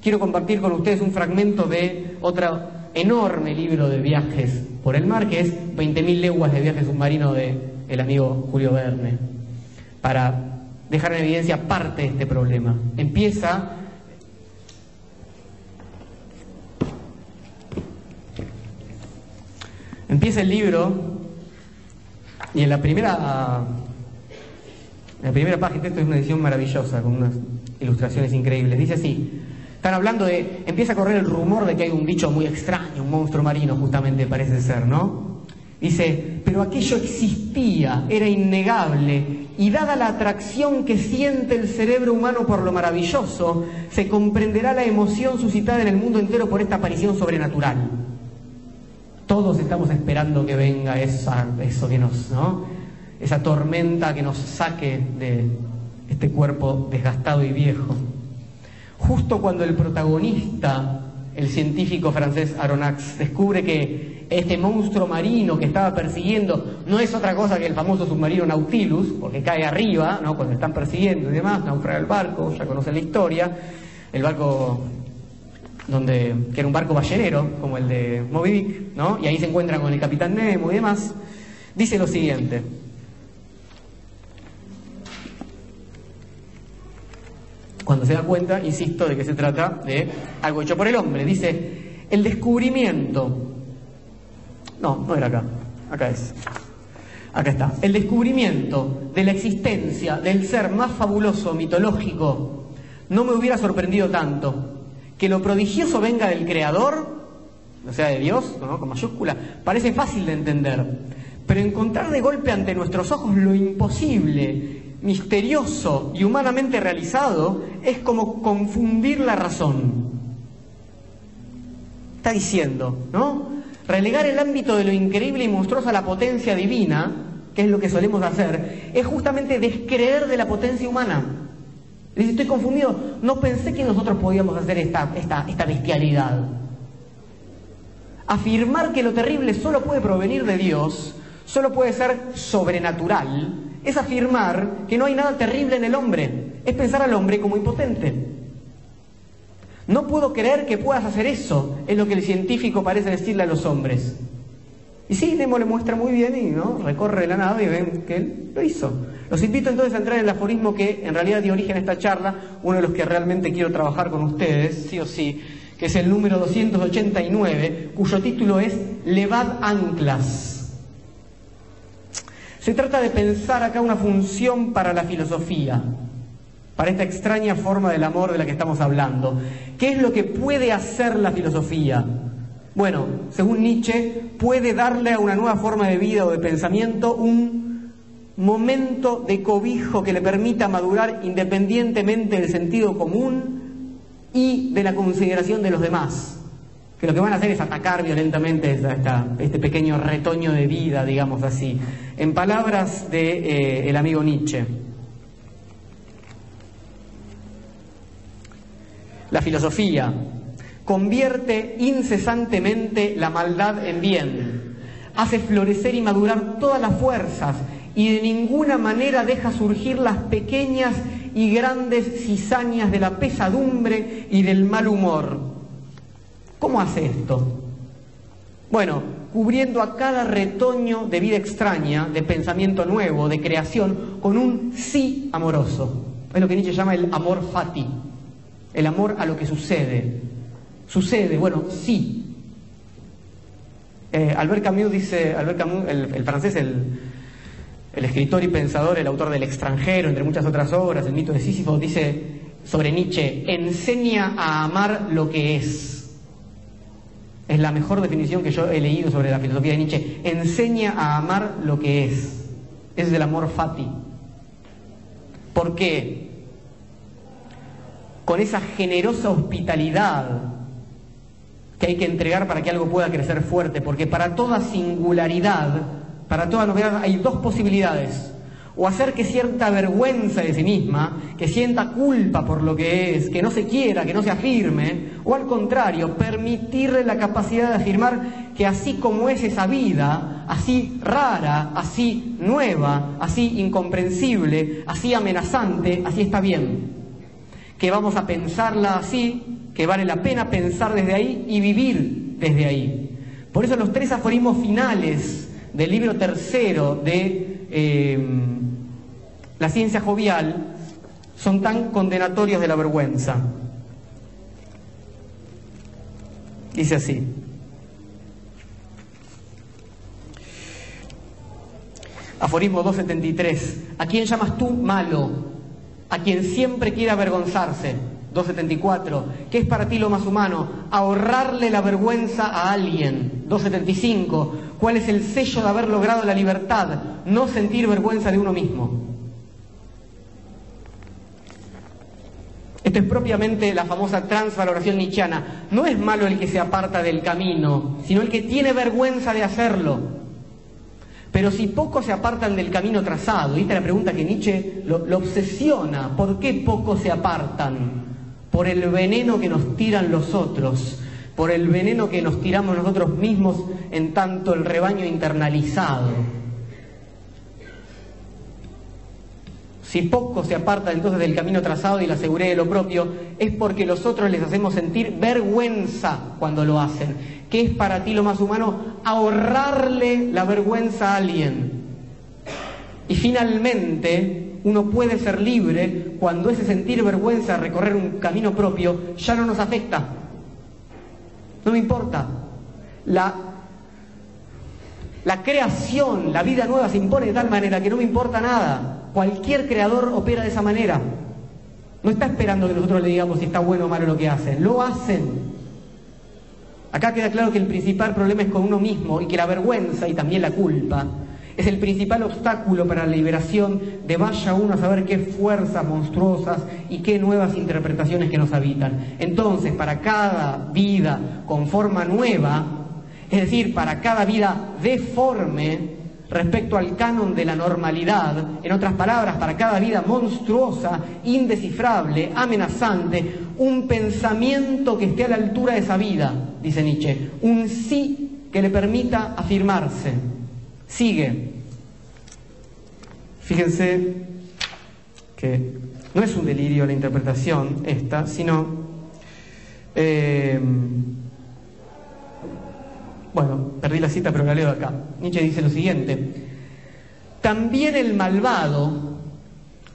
Quiero compartir con ustedes un fragmento de otro enorme libro de viajes por el mar, que es 20.000 leguas de viaje submarino de el amigo Julio Verne, para dejar en evidencia parte de este problema. Empieza Empieza el libro y en la primera en la primera página, esto es una edición maravillosa con unas ilustraciones increíbles. Dice así: están hablando de empieza a correr el rumor de que hay un bicho muy extraño, un monstruo marino justamente parece ser, ¿no? Dice, pero aquello existía, era innegable, y dada la atracción que siente el cerebro humano por lo maravilloso, se comprenderá la emoción suscitada en el mundo entero por esta aparición sobrenatural. Todos estamos esperando que venga esa, eso que nos, ¿no? Esa tormenta que nos saque de este cuerpo desgastado y viejo. Justo cuando el protagonista, el científico francés Aronnax, descubre que este monstruo marino que estaba persiguiendo no es otra cosa que el famoso submarino Nautilus, porque cae arriba, ¿no? cuando están persiguiendo y demás, naufraga el barco, ya conocen la historia, el barco donde, que era un barco ballenero, como el de Moby Dick, ¿no? y ahí se encuentran con el capitán Nemo y demás, dice lo siguiente. Cuando se da cuenta, insisto, de que se trata de algo hecho por el hombre, dice, el descubrimiento no, no era acá. Acá es. Acá está. El descubrimiento de la existencia del ser más fabuloso, mitológico, no me hubiera sorprendido tanto. Que lo prodigioso venga del Creador, o sea, de Dios, ¿no? con mayúscula, parece fácil de entender. Pero encontrar de golpe ante nuestros ojos lo imposible, misterioso y humanamente realizado es como confundir la razón. Está diciendo, ¿no? Relegar el ámbito de lo increíble y monstruoso a la potencia divina, que es lo que solemos hacer, es justamente descreer de la potencia humana. Dice, estoy confundido, no pensé que nosotros podíamos hacer esta, esta bestialidad. Afirmar que lo terrible solo puede provenir de Dios solo puede ser sobrenatural, es afirmar que no hay nada terrible en el hombre, es pensar al hombre como impotente. No puedo creer que puedas hacer eso, es lo que el científico parece decirle a los hombres. Y sí, Nemo le muestra muy bien y ¿no? recorre la nave y ven que él lo hizo. Los invito entonces a entrar en el aforismo que en realidad dio origen a esta charla, uno de los que realmente quiero trabajar con ustedes, sí o sí, que es el número 289, cuyo título es Levad anclas. Se trata de pensar acá una función para la filosofía, para esta extraña forma del amor de la que estamos hablando. ¿Qué es lo que puede hacer la filosofía? Bueno, según Nietzsche, puede darle a una nueva forma de vida o de pensamiento un momento de cobijo que le permita madurar independientemente del sentido común y de la consideración de los demás. Que lo que van a hacer es atacar violentamente este pequeño retoño de vida, digamos así. En palabras del de, eh, amigo Nietzsche. La filosofía convierte incesantemente la maldad en bien, hace florecer y madurar todas las fuerzas y de ninguna manera deja surgir las pequeñas y grandes cizañas de la pesadumbre y del mal humor. ¿Cómo hace esto? Bueno, cubriendo a cada retoño de vida extraña, de pensamiento nuevo, de creación, con un sí amoroso. Es lo que Nietzsche llama el amor fati, el amor a lo que sucede, ¿Sucede? Bueno, sí. Eh, Albert Camus dice, Albert Camus, el, francés, el, el, escritor y pensador, el autor del extranjero, entre muchas otras obras, el mito de Sísifo, dice sobre Nietzsche, enseña a amar lo que es. Es la mejor definición que yo he leído sobre la filosofía de Nietzsche. Enseña a amar lo que es. Es el amor fati. ¿Por qué? Con esa generosa hospitalidad que hay que entregar para que algo pueda crecer fuerte, porque para toda singularidad, para toda novedad hay dos posibilidades. O hacer que cierta vergüenza de sí misma, que sienta culpa por lo que es, que no se quiera, que no se afirme, o al contrario, permitirle la capacidad de afirmar que así como es esa vida, así rara, así nueva, así incomprensible, así amenazante, así está bien. Que vamos a pensarla así que vale la pena pensar desde ahí y vivir desde ahí. Por eso los tres aforismos finales del libro tercero de eh, La ciencia jovial son tan condenatorios de la vergüenza. Dice así. Aforismo 273. ¿A quién llamas tú malo? A quien siempre quiere avergonzarse 274. ¿Qué es para ti lo más humano? Ahorrarle la vergüenza a alguien. 275. ¿Cuál es el sello de haber logrado la libertad? No sentir vergüenza de uno mismo. Esto es propiamente la famosa transvaloración nichiana. No es malo el que se aparta del camino, sino el que tiene vergüenza de hacerlo. Pero si pocos se apartan del camino trazado, y esta es la pregunta que Nietzsche lo, lo obsesiona, ¿por qué pocos se apartan? Por el veneno que nos tiran los otros, por el veneno que nos tiramos nosotros mismos en tanto el rebaño internalizado. Si pocos se apartan entonces del camino trazado y la seguridad de lo propio, es porque los otros les hacemos sentir vergüenza cuando lo hacen. ¿Qué es para ti lo más humano? Ahorrarle la vergüenza a alguien. Y finalmente, uno puede ser libre cuando ese sentir vergüenza recorrer un camino propio ya no nos afecta. No me importa. La, la creación, la vida nueva se impone de tal manera que no me importa nada. Cualquier creador opera de esa manera. No está esperando que nosotros le digamos si está bueno o malo lo que hacen. Lo hacen. Acá queda claro que el principal problema es con uno mismo y que la vergüenza y también la culpa es el principal obstáculo para la liberación de vaya uno a saber qué fuerzas monstruosas y qué nuevas interpretaciones que nos habitan. Entonces, para cada vida con forma nueva, es decir, para cada vida deforme respecto al canon de la normalidad, en otras palabras, para cada vida monstruosa, indescifrable, amenazante, un pensamiento que esté a la altura de esa vida, dice Nietzsche, un sí que le permita afirmarse Sigue. Fíjense que no es un delirio la interpretación esta, sino, eh, bueno, perdí la cita pero la leo acá. Nietzsche dice lo siguiente, también el malvado,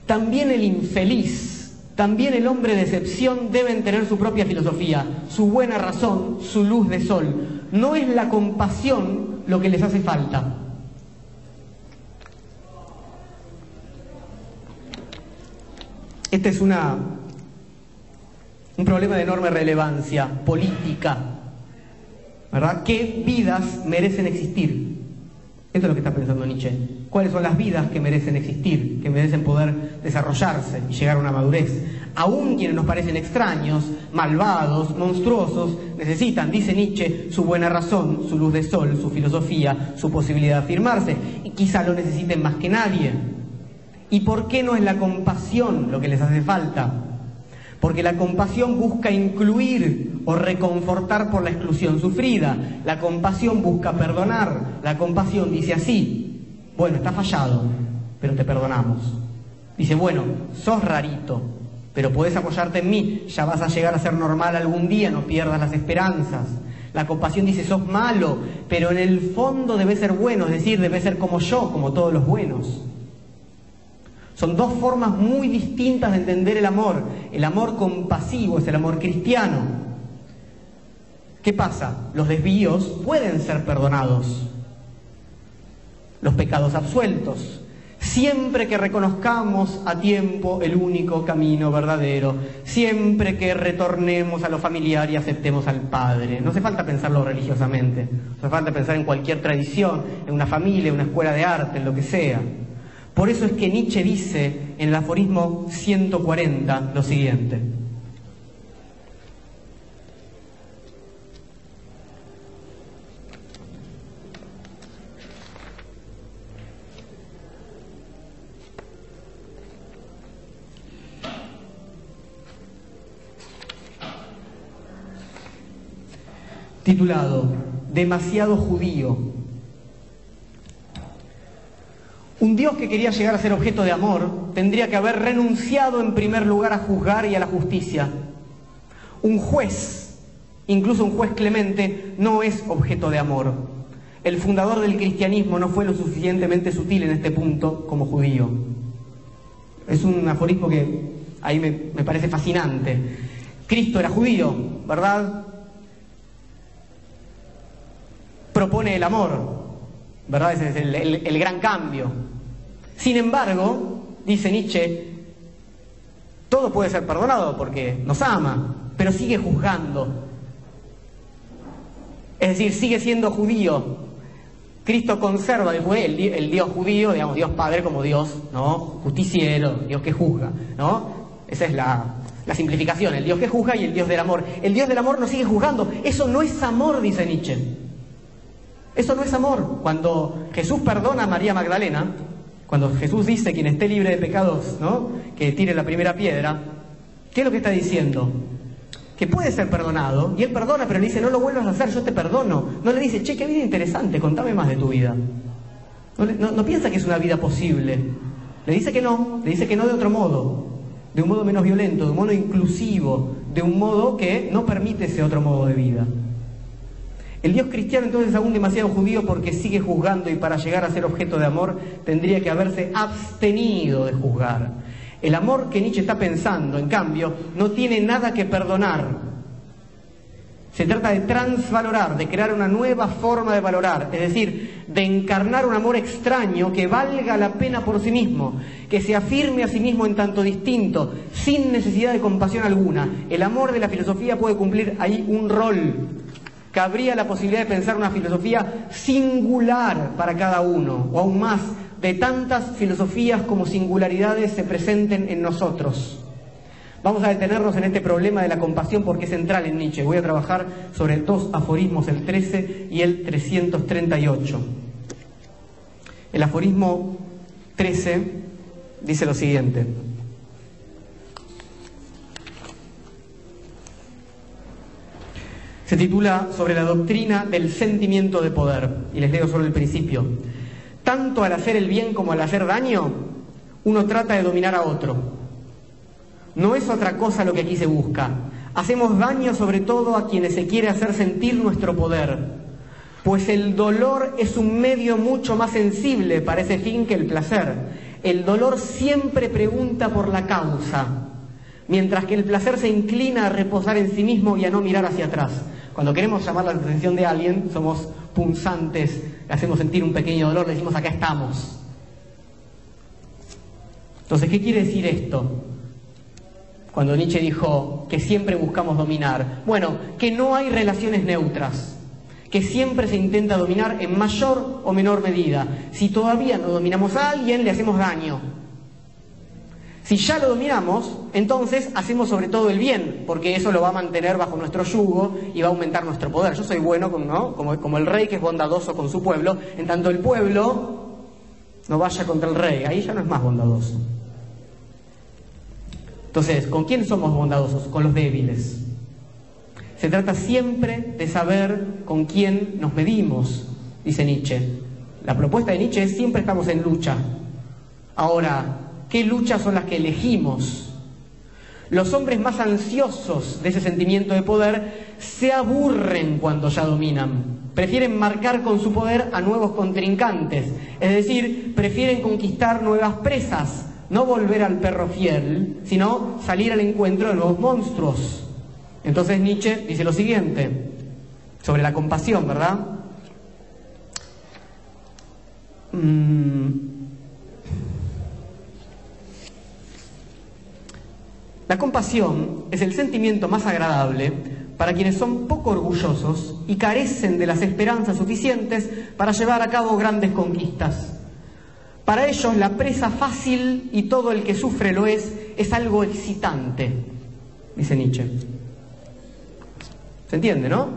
también el infeliz, también el hombre de excepción deben tener su propia filosofía, su buena razón, su luz de sol. No es la compasión lo que les hace falta. Este es un problema de enorme relevancia política, ¿verdad? ¿Qué vidas merecen existir? Esto es lo que está pensando Nietzsche. ¿Cuáles son las vidas que merecen existir, que merecen poder desarrollarse y llegar a una madurez? Aún quienes nos parecen extraños, malvados, monstruosos, necesitan, dice Nietzsche, su buena razón, su luz de sol, su filosofía, su posibilidad de afirmarse, y quizá lo necesiten más que nadie. ¿Y por qué no es la compasión lo que les hace falta? Porque la compasión busca incluir o reconfortar por la exclusión sufrida. La compasión busca perdonar. La compasión dice así, bueno, está fallado, pero te perdonamos. Dice, bueno, sos rarito, pero puedes apoyarte en mí, ya vas a llegar a ser normal algún día, no pierdas las esperanzas. La compasión dice, sos malo, pero en el fondo debe ser bueno, es decir, debe ser como yo, como todos los buenos. Son dos formas muy distintas de entender el amor. El amor compasivo es el amor cristiano. ¿Qué pasa? Los desvíos pueden ser perdonados. Los pecados absueltos. Siempre que reconozcamos a tiempo el único camino verdadero, siempre que retornemos a lo familiar y aceptemos al Padre. No hace falta pensarlo religiosamente, no hace falta pensar en cualquier tradición, en una familia, en una escuela de arte, en lo que sea. Por eso es que Nietzsche dice en el aforismo 140 lo siguiente. titulado Demasiado judío, Un Dios que quería llegar a ser objeto de amor tendría que haber renunciado en primer lugar a juzgar y a la justicia. Un juez, incluso un juez clemente, no es objeto de amor. El fundador del cristianismo no fue lo suficientemente sutil en este punto como judío. Es un aforismo que ahí me, parece fascinante. Cristo era judío, ¿verdad? Propone el amor, ¿verdad? Ese es el gran cambio. Sin embargo, dice Nietzsche, todo puede ser perdonado porque nos ama, pero sigue juzgando. Es decir, sigue siendo judío. Cristo conserva el, el, Dios judío, digamos, Dios Padre como Dios, ¿no? Justiciero, Dios que juzga, ¿no? Esa es la, la simplificación, el Dios que juzga y el Dios del amor. El Dios del amor no sigue juzgando. Eso no es amor, dice Nietzsche. Eso no es amor. Cuando Jesús perdona a María Magdalena, cuando Jesús dice, quien esté libre de pecados, ¿no? que tire la primera piedra, ¿qué es lo que está diciendo? Que puede ser perdonado, y él perdona, pero le dice, no lo vuelvas a hacer, yo te perdono. No le dice, che, qué vida interesante, contame más de tu vida. No, piensa que es una vida posible. Le dice que no, le dice que no de otro modo, de un modo menos violento, de un modo inclusivo, de un modo que no permite ese otro modo de vida. El Dios cristiano entonces es aún demasiado judío porque sigue juzgando y para llegar a ser objeto de amor tendría que haberse abstenido de juzgar. El amor que Nietzsche está pensando, en cambio, no tiene nada que perdonar. Se trata de transvalorar, de crear una nueva forma de valorar, es decir, de encarnar un amor extraño que valga la pena por sí mismo, que se afirme a sí mismo en tanto distinto, sin necesidad de compasión alguna. El amor de la filosofía puede cumplir ahí un rol, cabría la posibilidad de pensar una filosofía singular para cada uno, o aún más, de tantas filosofías como singularidades se presenten en nosotros. Vamos a detenernos en este problema de la compasión porque es central en Nietzsche. Voy a trabajar sobre dos aforismos, el 13 y el 338. El aforismo 13 dice lo siguiente. Se titula Sobre la doctrina del sentimiento de poder, y les leo solo el principio. tanto al hacer el bien como al hacer daño, uno trata de dominar a otro. No es otra cosa lo que aquí se busca. Hacemos daño sobre todo a quienes se quiere hacer sentir nuestro poder, pues el dolor es un medio mucho más sensible para ese fin que el placer. El dolor siempre pregunta por la causa, mientras que el placer se inclina a reposar en sí mismo y a no mirar hacia atrás. Cuando queremos llamar la atención de alguien, somos punzantes, le hacemos sentir un pequeño dolor, le decimos acá estamos. Entonces, ¿qué quiere decir esto? Cuando Nietzsche dijo que siempre buscamos dominar. Bueno, que no hay relaciones neutras, que siempre se intenta dominar en mayor o menor medida. Si todavía no dominamos a alguien, le hacemos daño. Si ya lo dominamos, entonces hacemos sobre todo el bien, porque eso lo va a mantener bajo nuestro yugo y va a aumentar nuestro poder. Yo soy bueno, ¿no? como, como el rey que es bondadoso con su pueblo, en tanto el pueblo no vaya contra el rey, ahí ya no es más bondadoso. Entonces, ¿con quién somos bondadosos? Con los débiles. Se trata siempre de saber con quién nos medimos, dice Nietzsche. La propuesta de Nietzsche es siempre estamos en lucha. Ahora, ¿Qué luchas son las que elegimos? Los hombres más ansiosos de ese sentimiento de poder se aburren cuando ya dominan. Prefieren marcar con su poder a nuevos contrincantes. Es decir, prefieren conquistar nuevas presas, no volver al perro fiel, sino salir al encuentro de nuevos monstruos. Entonces Nietzsche dice lo siguiente sobre la compasión, ¿verdad? Mm, La compasión es el sentimiento más agradable para quienes son poco orgullosos y carecen de las esperanzas suficientes para llevar a cabo grandes conquistas. Para ellos la presa fácil y todo el que sufre lo es, es algo excitante, dice Nietzsche. ¿Se entiende, no?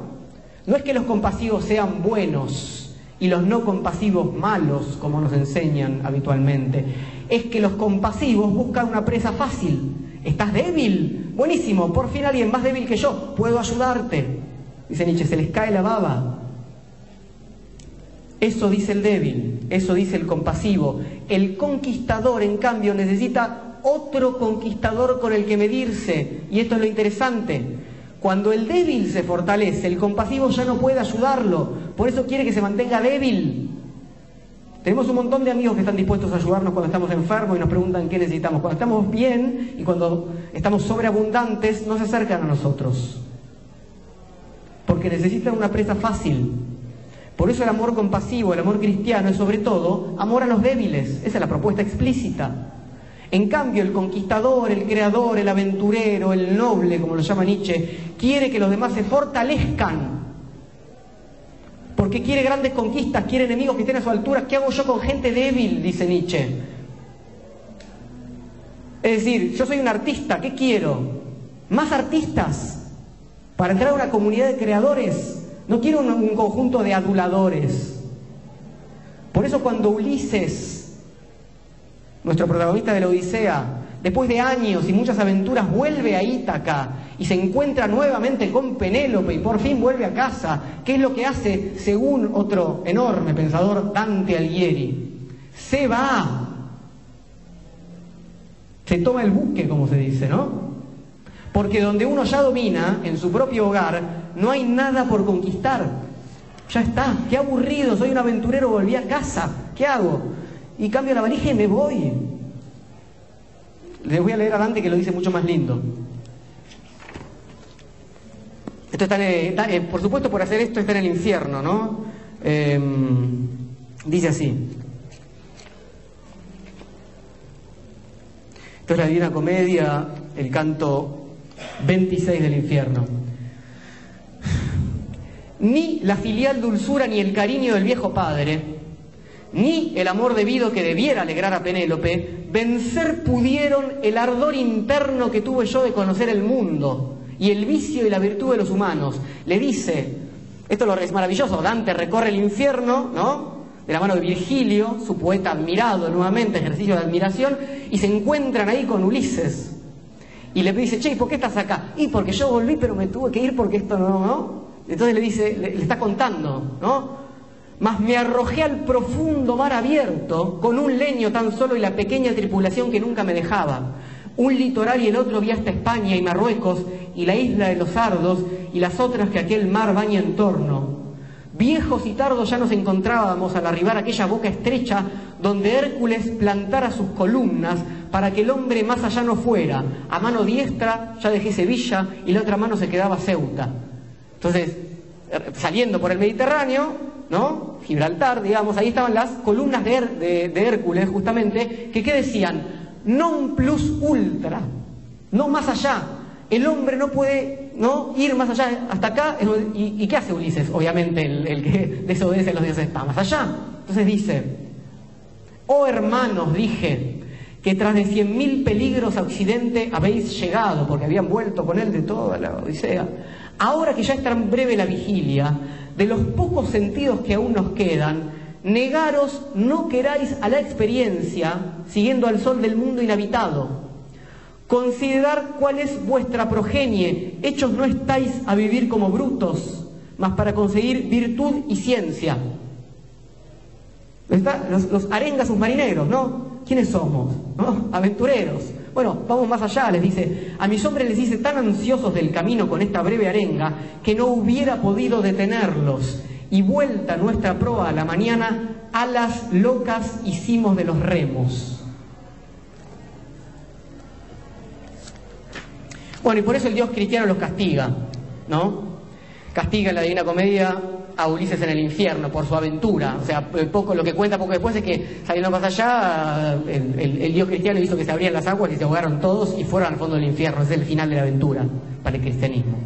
No es que los compasivos sean buenos y los no compasivos malos, como nos enseñan habitualmente. Es que los compasivos buscan una presa fácil ¿Estás débil? Buenísimo, por fin alguien más débil que yo, puedo ayudarte. Dice Nietzsche, se les cae la baba. Eso dice el débil, eso dice el compasivo. El conquistador, en cambio, necesita otro conquistador con el que medirse. Y esto es lo interesante. Cuando el débil se fortalece, el compasivo ya no puede ayudarlo. Por eso quiere que se mantenga débil. Tenemos un montón de amigos que están dispuestos a ayudarnos cuando estamos enfermos y nos preguntan qué necesitamos. Cuando estamos bien y cuando estamos sobreabundantes, no se acercan a nosotros. Porque necesitan una presa fácil. Por eso el amor compasivo, el amor cristiano es sobre todo amor a los débiles. Esa es la propuesta explícita. En cambio, el conquistador, el creador, el aventurero, el noble, como lo llama Nietzsche, quiere que los demás se fortalezcan porque quiere grandes conquistas, quiere enemigos que estén a su altura. ¿Qué hago yo con gente débil? Dice Nietzsche. Es decir, yo soy un artista, ¿qué quiero? Más artistas para entrar a una comunidad de creadores. No quiero un, un conjunto de aduladores. Por eso cuando Ulises, nuestro protagonista de la Odisea, después de años y muchas aventuras, vuelve a Ítaca y se encuentra nuevamente con Penélope y por fin vuelve a casa. ¿Qué es lo que hace según otro enorme pensador, Dante Alighieri? Se va. Se toma el buque, como se dice, ¿no? Porque donde uno ya domina, en su propio hogar, no hay nada por conquistar. Ya está, qué aburrido, soy un aventurero, volví a casa, ¿qué hago? Y cambio la valija y me voy. Les voy a leer a Dante que lo dice mucho más lindo. Esto está, eh, por supuesto, por hacer esto está en el infierno, ¿no? Em, dice así. Esto es la Divina Comedia, el canto 26 del infierno. Ni la filial dulzura ni el cariño del viejo padre, ni el amor debido que debiera alegrar a Penélope, vencer pudieron el ardor interno que tuve yo de conocer el mundo y el vicio y la virtud de los humanos. Le dice, esto es maravilloso, Dante recorre el infierno, ¿no? De la mano de Virgilio, su poeta admirado nuevamente, ejercicio de admiración, y se encuentran ahí con Ulises. Y le dice, che, ¿por qué estás acá? Y porque yo volví, pero me tuve que ir porque esto no, ¿no? Entonces le dice, le, está contando, ¿no? Mas me arrojé al profundo mar abierto con un leño tan solo y la pequeña tripulación que nunca me dejaba. Un litoral y el otro vi hasta España y Marruecos y la isla de los sardos y las otras que aquel mar baña en torno. Viejos y tardos ya nos encontrábamos al arribar aquella boca estrecha donde Hércules plantara sus columnas para que el hombre más allá no fuera. A mano diestra ya dejé Sevilla y la otra mano se quedaba Ceuta. Entonces, er, saliendo por el Mediterráneo, ¿no? Gibraltar, digamos, ahí estaban las columnas de, Hércules, justamente, que ¿qué decían? Non plus ultra, no más allá. El hombre no puede ¿no? ir más allá, hasta acá. ¿Y, qué hace Ulises? Obviamente, el, que desobedece a los dioses está más allá. Entonces dice, oh hermanos, dije, que tras de cien mil peligros a Occidente habéis llegado, porque habían vuelto con él de toda la Odisea. Ahora que ya es tan breve la vigilia, de los pocos sentidos que aún nos quedan, negaros no queráis a la experiencia siguiendo al sol del mundo inhabitado. Considerar cuál es vuestra progenie, hechos no estáis a vivir como brutos, mas para conseguir virtud y ciencia. Los, los arengas submarineros, ¿no? ¿Quiénes somos? ¿No? Aventureros. Bueno, vamos más allá, les dice, a mis hombres les dice tan ansiosos del camino con esta breve arenga que no hubiera podido detenerlos. Y vuelta nuestra proa a la mañana, alas locas hicimos de los remos. Bueno, y por eso el Dios cristiano los castiga, ¿no? Castiga en la Divina Comedia a Ulises en el infierno por su aventura. O sea, poco, lo que cuenta poco después es que saliendo más allá, el, Dios cristiano hizo que se abrían las aguas y se ahogaron todos y fueron al fondo del infierno. es el final de la aventura para el cristianismo.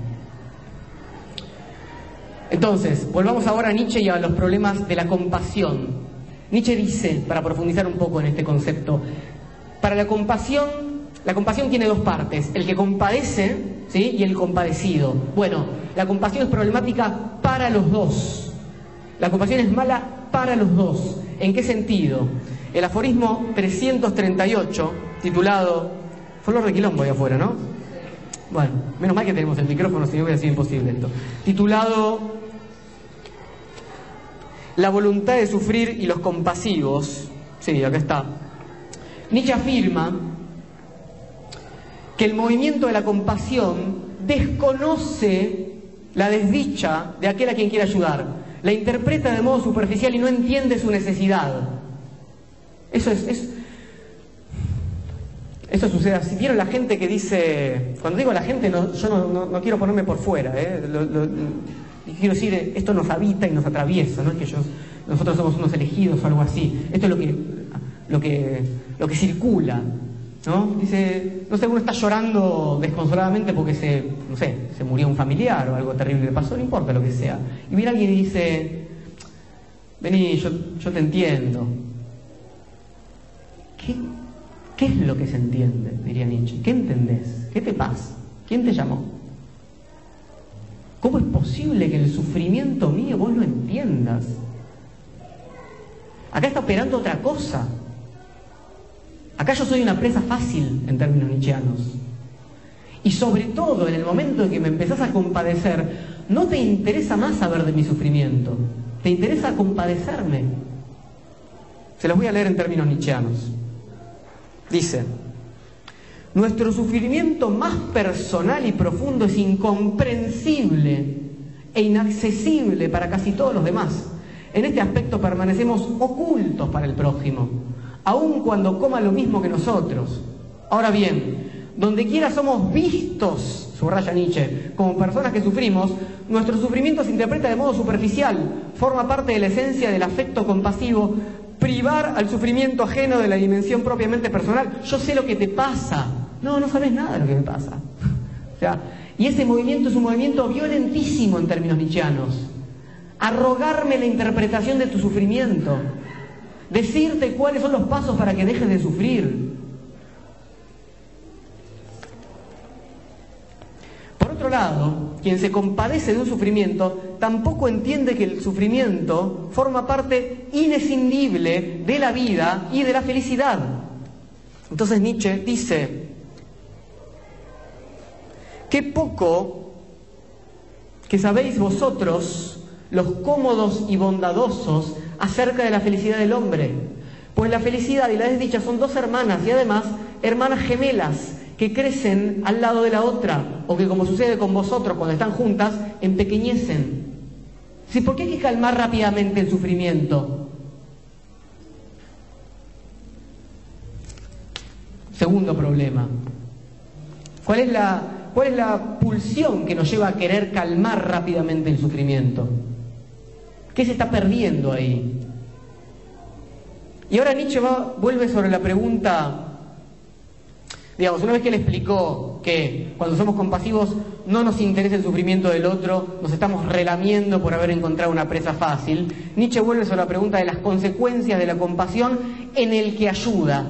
Entonces, volvamos ahora a Nietzsche y a los problemas de la compasión. Nietzsche dice, para profundizar un poco en este concepto, para la compasión, la compasión tiene dos partes, el que compadece ¿sí? y el compadecido. Bueno, la compasión es problemática para los dos. La compasión es mala para los dos. ¿En qué sentido? El aforismo 338, titulado Flor de quilombo ahí afuera, ¿no? Bueno, menos mal que tenemos el micrófono, si no hubiera sido imposible esto. Titulado La voluntad de sufrir y los compasivos. Sí, acá está. Nietzsche afirma que el movimiento de la compasión desconoce la desdicha de aquel a quien quiere ayudar, la interpreta de modo superficial y no entiende su necesidad. Eso es, eso sucede así. ¿Vieron la gente que dice, cuando digo la gente, yo no, quiero ponerme por fuera, ¿eh? quiero decir, esto nos habita y nos atraviesa, no es que nosotros somos unos elegidos o algo así. Esto es lo que, lo que, lo que circula. ¿No? Dice, no sé, uno está llorando desconsoladamente porque se, no sé, se murió un familiar o algo terrible le pasó, no importa lo que sea. Y viene alguien y dice, vení, yo, yo te entiendo. ¿Qué, ¿Qué es lo que se entiende? Diría Nietzsche. ¿Qué entendés? ¿Qué te pasa? ¿Quién te llamó? ¿Cómo es posible que el sufrimiento mío vos lo entiendas? Acá está operando otra cosa. Acá yo soy una presa fácil en términos nietzscheanos. Y sobre todo en el momento en que me empezás a compadecer, no te interesa más saber de mi sufrimiento, te interesa compadecerme. Se los voy a leer en términos nietzscheanos. Dice, nuestro sufrimiento más personal y profundo es incomprensible e inaccesible para casi todos los demás. En este aspecto permanecemos ocultos para el prójimo aun cuando coma lo mismo que nosotros. Ahora bien, donde quiera somos vistos, subraya Nietzsche, como personas que sufrimos, nuestro sufrimiento se interpreta de modo superficial, forma parte de la esencia del afecto compasivo, privar al sufrimiento ajeno de la dimensión propiamente personal. Yo sé lo que te pasa. No, no sabes nada de lo que me pasa. o sea, y ese movimiento es un movimiento violentísimo en términos nietzscheanos. Arrogarme la interpretación de tu sufrimiento decirte cuáles son los pasos para que dejes de sufrir. Por otro lado, quien se compadece de un sufrimiento tampoco entiende que el sufrimiento forma parte inescindible de la vida y de la felicidad. Entonces Nietzsche dice, qué poco que sabéis vosotros los cómodos y bondadosos acerca de la felicidad del hombre. Pues la felicidad y la desdicha son dos hermanas y además hermanas gemelas que crecen al lado de la otra o que como sucede con vosotros cuando están juntas, empequeñecen. ¿Sí, ¿Por qué hay que calmar rápidamente el sufrimiento? Segundo problema. ¿Cuál es, la, ¿Cuál es la pulsión que nos lleva a querer calmar rápidamente el sufrimiento? ¿Qué se está perdiendo ahí? Y ahora Nietzsche vuelve sobre la pregunta, digamos, una vez que él explicó que cuando somos compasivos no nos interesa el sufrimiento del otro, nos estamos relamiendo por haber encontrado una presa fácil, Nietzsche vuelve sobre la pregunta de las consecuencias de la compasión en el que ayuda.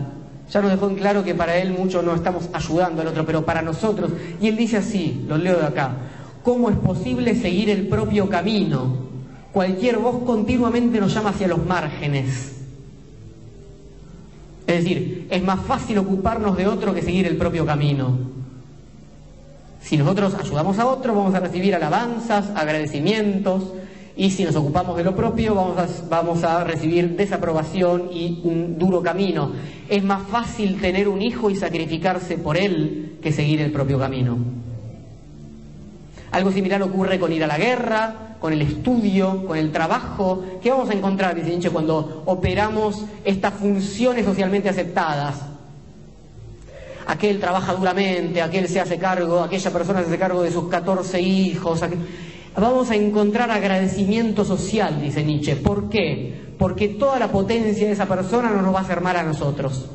Ya nos dejó en claro que para él mucho no estamos ayudando al otro, pero para nosotros, y él dice así, lo leo de acá, ¿cómo es posible seguir el propio camino? Cualquier voz continuamente nos llama hacia los márgenes. Es decir, es más fácil ocuparnos de otro que seguir el propio camino. Si nosotros ayudamos a otro, vamos a recibir alabanzas, agradecimientos, y si nos ocupamos de lo propio, vamos a, vamos a recibir desaprobación y un duro camino. Es más fácil tener un hijo y sacrificarse por él que seguir el propio camino. Algo similar ocurre con ir a la guerra, con el estudio, con el trabajo. ¿Qué vamos a encontrar, dice Nietzsche, cuando operamos estas funciones socialmente aceptadas? Aquel trabaja duramente, aquel se hace cargo, aquella persona se hace cargo de sus 14 hijos vamos a encontrar agradecimiento social, dice Nietzsche. ¿Por qué? Porque toda la potencia de esa persona no nos va a hacer mal a nosotros.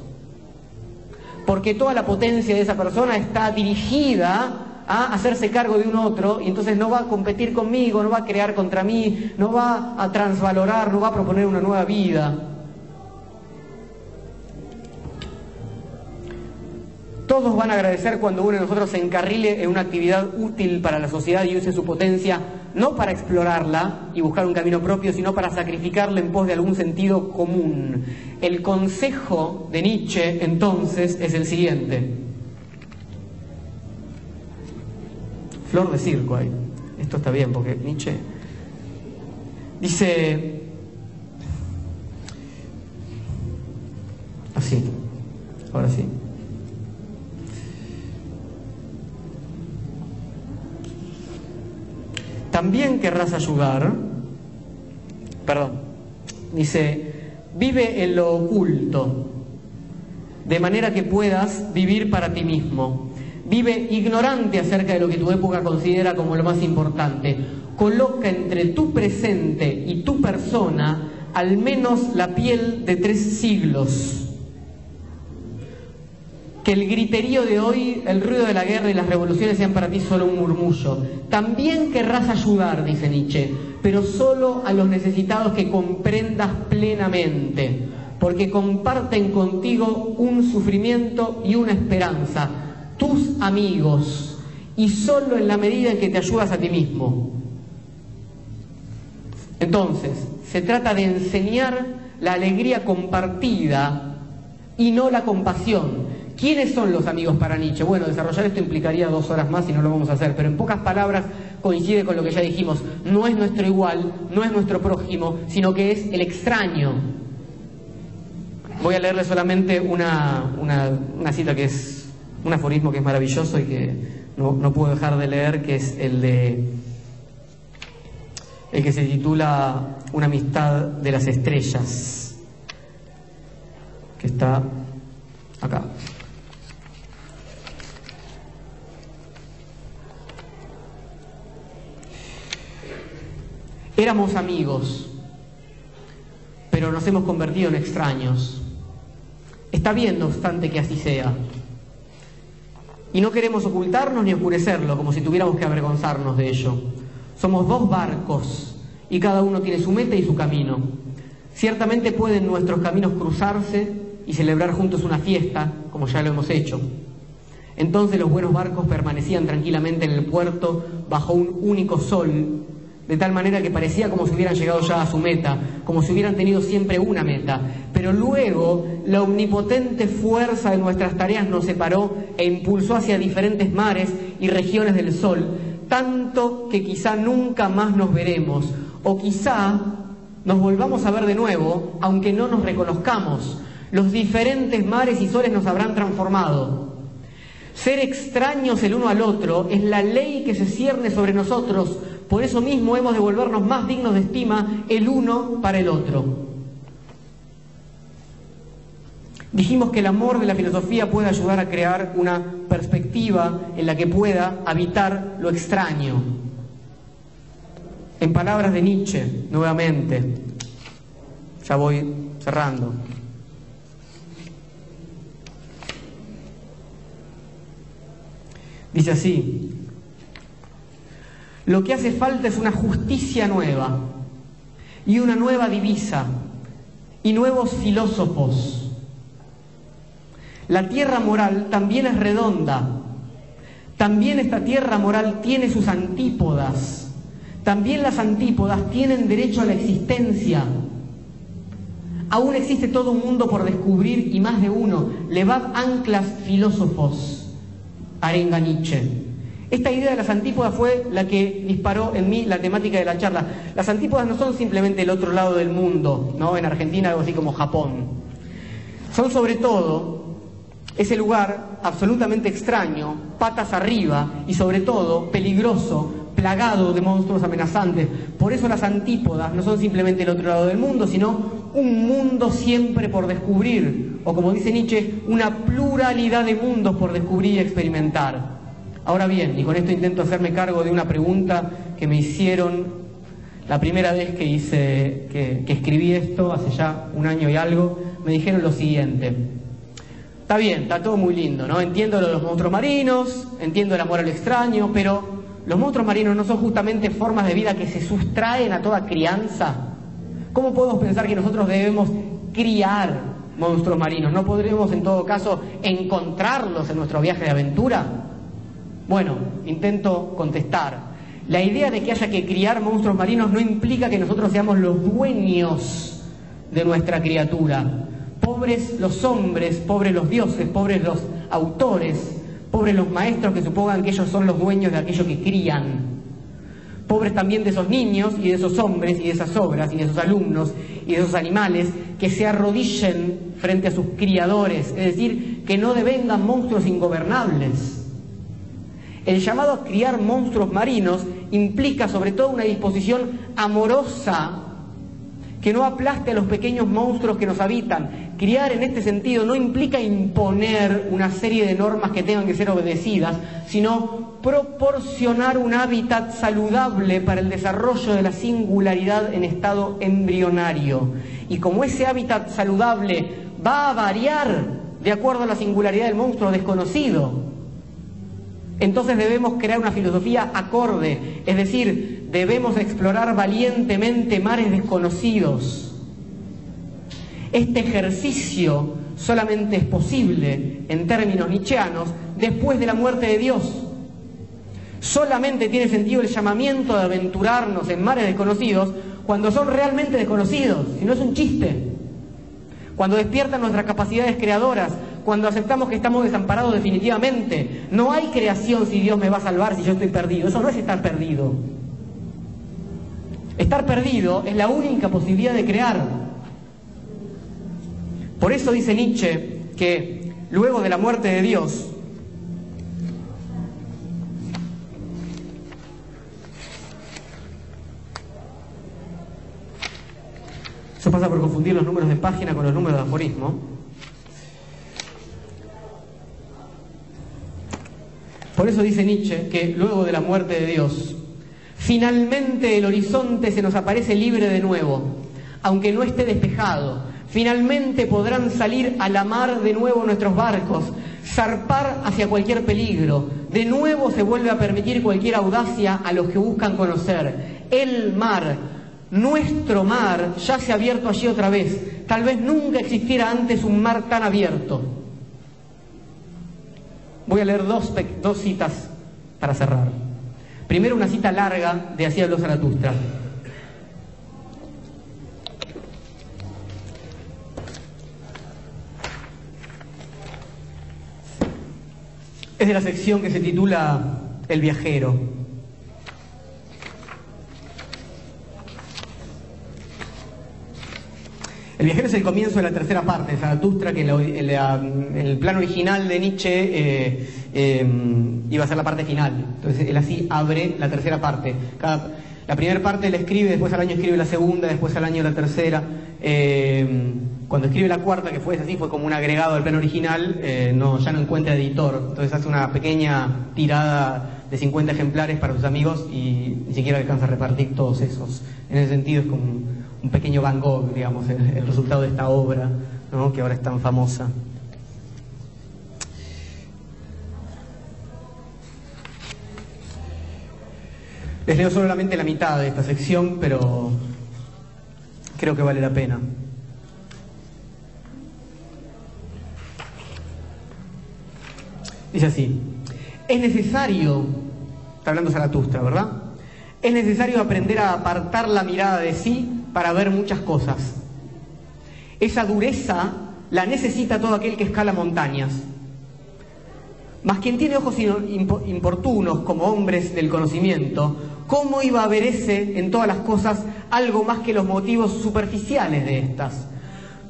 Porque toda la potencia de esa persona está dirigida a hacerse cargo de un otro y entonces no va a competir conmigo, no va a crear contra mí, no va a transvalorar, no va a proponer una nueva vida. Todos van a agradecer cuando uno de nosotros se encarrile en una actividad útil para la sociedad y use su potencia, no para explorarla y buscar un camino propio, sino para sacrificarla en pos de algún sentido común. El consejo de Nietzsche, entonces, es el siguiente. Flor de circo ahí. Esto está bien porque Nietzsche dice así, ahora sí. también querrás ayudar, perdón, dice, vive en lo oculto, de manera que puedas vivir para ti mismo. Vive ignorante acerca de lo que tu época considera como lo más importante. Coloca entre tu presente y tu persona al menos la piel de tres siglos que el griterío de hoy, el ruido de la guerra y las revoluciones sean para ti solo un murmullo. También querrás ayudar, dice Nietzsche, pero solo a los necesitados que comprendas plenamente, porque comparten contigo un sufrimiento y una esperanza, tus amigos, y solo en la medida en que te ayudas a ti mismo. Entonces, se trata de enseñar la alegría compartida y no la compasión ¿Quiénes son los amigos para Nietzsche? Bueno, desarrollar esto implicaría dos horas más y no lo vamos a hacer, pero en pocas palabras coincide con lo que ya dijimos. No es nuestro igual, no es nuestro prójimo, sino que es el extraño. Voy a leerle solamente una, cita que es un aforismo que es maravilloso y que no, puedo dejar de leer, que es el de el que se titula Una amistad de las estrellas, que está acá. Éramos amigos, pero nos hemos convertido en extraños. Está bien, no obstante, que así sea. Y no queremos ocultarnos ni oscurecerlo, como si tuviéramos que avergonzarnos de ello. Somos dos barcos y cada uno tiene su meta y su camino. Ciertamente pueden nuestros caminos cruzarse y celebrar juntos una fiesta, como ya lo hemos hecho. Entonces los buenos barcos permanecían tranquilamente en el puerto bajo un único sol de tal manera que parecía como si hubieran llegado ya a su meta, como si hubieran tenido siempre una meta. Pero luego la omnipotente fuerza de nuestras tareas nos separó e impulsó hacia diferentes mares y regiones del sol, tanto que quizá nunca más nos veremos, o quizá nos volvamos a ver de nuevo, aunque no nos reconozcamos. Los diferentes mares y soles nos habrán transformado. Ser extraños el uno al otro es la ley que se cierne sobre nosotros, por eso mismo hemos de volvernos más dignos de estima el uno para el otro. Dijimos que el amor de la filosofía puede ayudar a crear una perspectiva en la que pueda habitar lo extraño. En palabras de Nietzsche, nuevamente, ya voy cerrando. Dice así, lo que hace falta es una justicia nueva y una nueva divisa y nuevos filósofos la tierra moral también es redonda. También esta tierra moral tiene sus antípodas. También las antípodas tienen derecho a la existencia. Aún existe todo un mundo por descubrir y más de uno. Levad anclas filósofos. Arenga Nietzsche. Esta idea de las antípodas fue la que disparó en mí la temática de la charla. Las antípodas no son simplemente el otro lado del mundo, ¿no? En Argentina algo así como Japón. Son sobre todo ese lugar absolutamente extraño, patas arriba y sobre todo peligroso, plagado de monstruos amenazantes. Por eso las antípodas no son simplemente el otro lado del mundo, sino un mundo siempre por descubrir, o como dice Nietzsche, una pluralidad de mundos por descubrir y experimentar. Ahora bien, y con esto intento hacerme cargo de una pregunta que me hicieron la primera vez que hice, que, escribí esto, hace ya un año y algo, me dijeron lo siguiente. Está bien, está todo muy lindo, ¿no? Entiendo los monstruos marinos, entiendo el amor al extraño, pero los monstruos marinos no son justamente formas de vida que se sustraen a toda crianza. ¿Cómo podemos pensar que nosotros debemos criar monstruos marinos? ¿No podremos en todo caso encontrarlos en nuestro viaje de aventura? Bueno, intento contestar. La idea de que haya que criar monstruos marinos no implica que nosotros seamos los dueños de nuestra criatura. Pobres los hombres, pobres los dioses, pobres los autores, pobres los maestros que supongan que ellos son los dueños de aquello que crían. Pobres también de esos niños y de esos hombres y de esas obras y de esos alumnos y de esos animales que se arrodillen frente a sus criadores, es decir, que no devengan monstruos ingobernables. El llamado a criar monstruos marinos implica sobre todo una disposición amorosa que no aplaste a los pequeños monstruos que nos habitan. Criar en este sentido no implica imponer una serie de normas que tengan que ser obedecidas, sino proporcionar un hábitat saludable para el desarrollo de la singularidad en estado embrionario. Y como ese hábitat saludable va a variar de acuerdo a la singularidad del monstruo desconocido, entonces debemos crear una filosofía acorde, es decir, debemos explorar valientemente mares desconocidos. Este ejercicio solamente es posible, en términos nietzscheanos, después de la muerte de Dios. Solamente tiene sentido el llamamiento de aventurarnos en mares desconocidos cuando son realmente desconocidos, si no es un chiste. Cuando despiertan nuestras capacidades creadoras, cuando aceptamos que estamos desamparados definitivamente. No hay creación si Dios me va a salvar si yo estoy perdido. Eso no es estar perdido. Estar perdido es la única posibilidad de crear. Por eso dice Nietzsche que luego de la muerte de Dios, eso pasa por confundir los números de página con los números de aforismo, Por eso dice Nietzsche que luego de la muerte de Dios, finalmente el horizonte se nos aparece libre de nuevo, aunque no esté despejado. Finalmente podrán salir a la mar de nuevo nuestros barcos, zarpar hacia cualquier peligro. De nuevo se vuelve a permitir cualquier audacia a los que buscan conocer. El mar, nuestro mar, ya se ha abierto allí otra vez. Tal vez nunca existiera antes un mar tan abierto. Voy a leer dos, citas para cerrar. Primero una cita larga de Así habló Zaratustra. Es de la sección que se titula El viajero. El viajero es el comienzo de la tercera parte Zaratustra, que en, el plan original de Nietzsche eh, eh, iba a ser la parte final. Entonces él así abre la tercera parte. la primera parte él escribe, después al año escribe la segunda, después al año la tercera. Eh, cuando escribe la cuarta, que fue así, fue como un agregado al plan original, no, ya no encuentra editor. Entonces hace una pequeña tirada de 50 ejemplares para sus amigos y ni siquiera alcanza a repartir todos esos. En ese sentido es como un pequeño Van Gogh, digamos, el, resultado de esta obra, que ahora es tan famosa. Les leo solamente la mitad de esta sección, pero creo que vale la pena. Dice así, es necesario, está hablando Zaratustra, ¿verdad? Es necesario aprender a apartar la mirada de sí para ver muchas cosas. Esa dureza la necesita todo aquel que escala montañas. Mas quien tiene ojos importunos como hombres del conocimiento, ¿cómo iba a ver ese en todas las cosas algo más que los motivos superficiales de estas?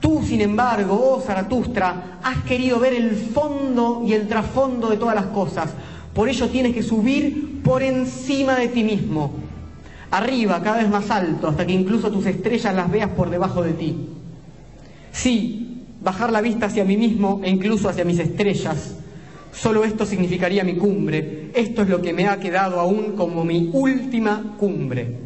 Tú, sin embargo, oh Zaratustra, has querido ver el fondo y el trasfondo de todas las cosas. Por ello tienes que subir por encima de ti mismo arriba, cada vez más alto, hasta que incluso tus estrellas las veas por debajo de ti. Sí, bajar la vista hacia mí mismo e incluso hacia mis estrellas. Solo esto significaría mi cumbre. Esto es lo que me ha quedado aún como mi última cumbre.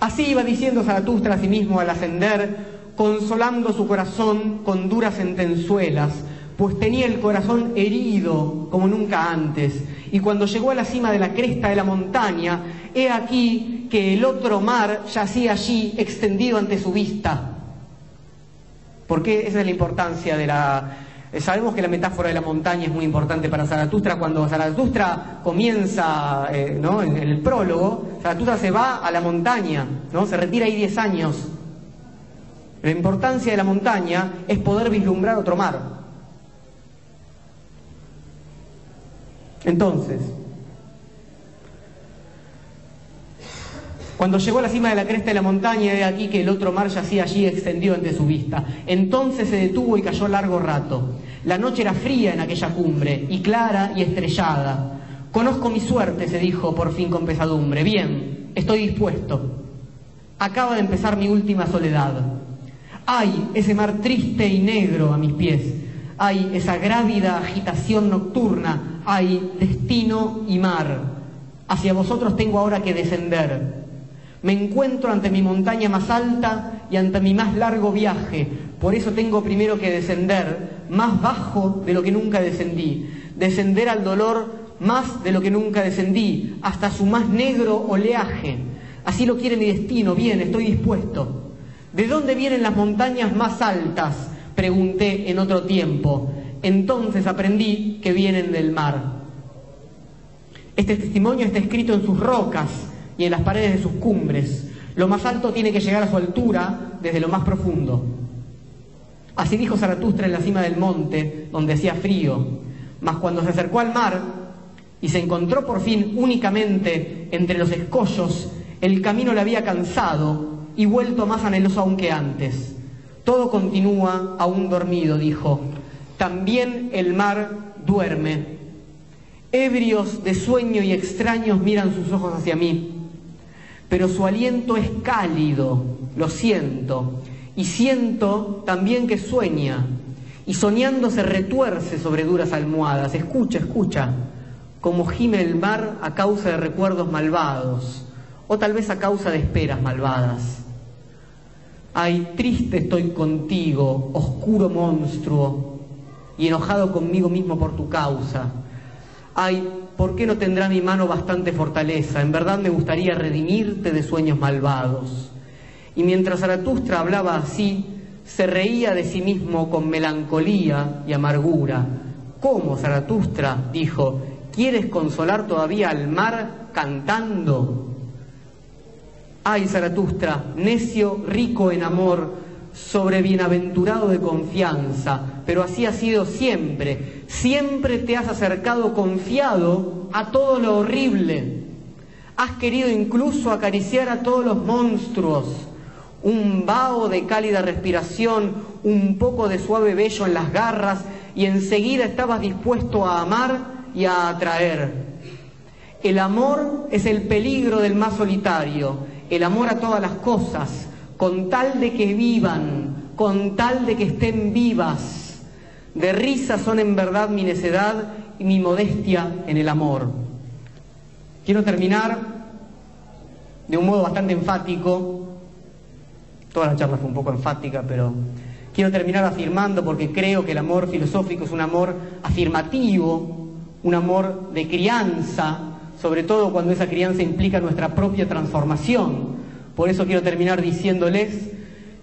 Así iba diciendo Zaratustra a sí mismo al ascender, consolando su corazón con duras sentenzuelas, pues tenía el corazón herido como nunca antes, y cuando llegó a la cima de la cresta de la montaña, he aquí que el otro mar yacía allí extendido ante su vista. Porque esa es la importancia de la... Sabemos que la metáfora de la montaña es muy importante para Zaratustra. Cuando Zaratustra comienza eh, ¿no? en, el prólogo, Zaratustra se va a la montaña, ¿no? se retira ahí 10 años. La importancia de la montaña es poder vislumbrar otro mar. Entonces, Cuando llegó a la cima de la cresta de la montaña, de aquí que el otro mar yacía allí extendido ante su vista. Entonces se detuvo y cayó largo rato. La noche era fría en aquella cumbre, y clara y estrellada. Conozco mi suerte, se dijo por fin con pesadumbre. Bien, estoy dispuesto. Acaba de empezar mi última soledad. Hay ese mar triste y negro a mis pies. Hay esa grávida agitación nocturna. Hay destino y mar. Hacia vosotros tengo ahora que descender. Me encuentro ante mi montaña más alta y ante mi más largo viaje. Por eso tengo primero que descender más bajo de lo que nunca descendí. Descender al dolor más de lo que nunca descendí, hasta su más negro oleaje. Así lo quiere mi destino. Bien, estoy dispuesto. ¿De dónde vienen las montañas más altas? Pregunté en otro tiempo. Entonces aprendí que vienen del mar. Este testimonio está escrito en sus rocas y en las paredes de sus cumbres. Lo más alto tiene que llegar a su altura desde lo más profundo. Así dijo Zaratustra en la cima del monte, donde hacía frío. Mas cuando se acercó al mar y se encontró por fin únicamente entre los escollos, el camino le había cansado y vuelto más anheloso aún que antes. Todo continúa aún dormido, dijo. También el mar duerme. Ebrios de sueño y extraños miran sus ojos hacia mí pero su aliento es cálido, lo siento, y siento también que sueña, y soñando se retuerce sobre duras almohadas. Escucha, escucha, como gime el mar a causa de recuerdos malvados, o tal vez a causa de esperas malvadas. Ay, triste estoy contigo, oscuro monstruo, y enojado conmigo mismo por tu causa. Ay, ¿por qué no tendrá mi mano bastante fortaleza? En verdad me gustaría redimirte de sueños malvados. Y mientras Zaratustra hablaba así, se reía de sí mismo con melancolía y amargura. ¿Cómo, Zaratustra? dijo, ¿quieres consolar todavía al mar cantando? Ay, Zaratustra, necio, rico en amor, sobre bienaventurado de confianza, pero así ha sido siempre. Siempre te has acercado confiado a todo lo horrible. Has querido incluso acariciar a todos los monstruos. un vaho de cálida respiración, un poco de suave vello en las garras y enseguida estabas dispuesto a amar y a atraer. El amor es el peligro del más solitario, el amor a todas las cosas, con tal de que vivan, con tal de que estén vivas. De risa son en verdad mi necedad y mi modestia en el amor. Quiero terminar de un modo bastante enfático, toda la charla fue un poco enfática, pero quiero terminar afirmando porque creo que el amor filosófico es un amor afirmativo, un amor de crianza, sobre todo cuando esa crianza implica nuestra propia transformación. Por eso quiero terminar diciéndoles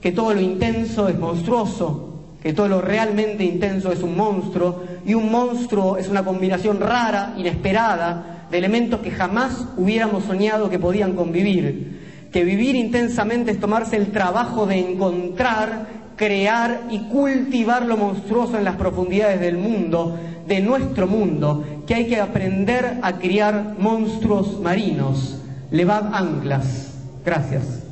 que todo lo intenso es monstruoso, que todo lo realmente intenso es un monstruo, y un monstruo es una combinación rara, inesperada, de elementos que jamás hubiéramos soñado que podían convivir. Que vivir intensamente es tomarse el trabajo de encontrar, crear y cultivar lo monstruoso en las profundidades del mundo, de nuestro mundo, que hay que aprender a criar monstruos marinos. Levad anclas. Gracias.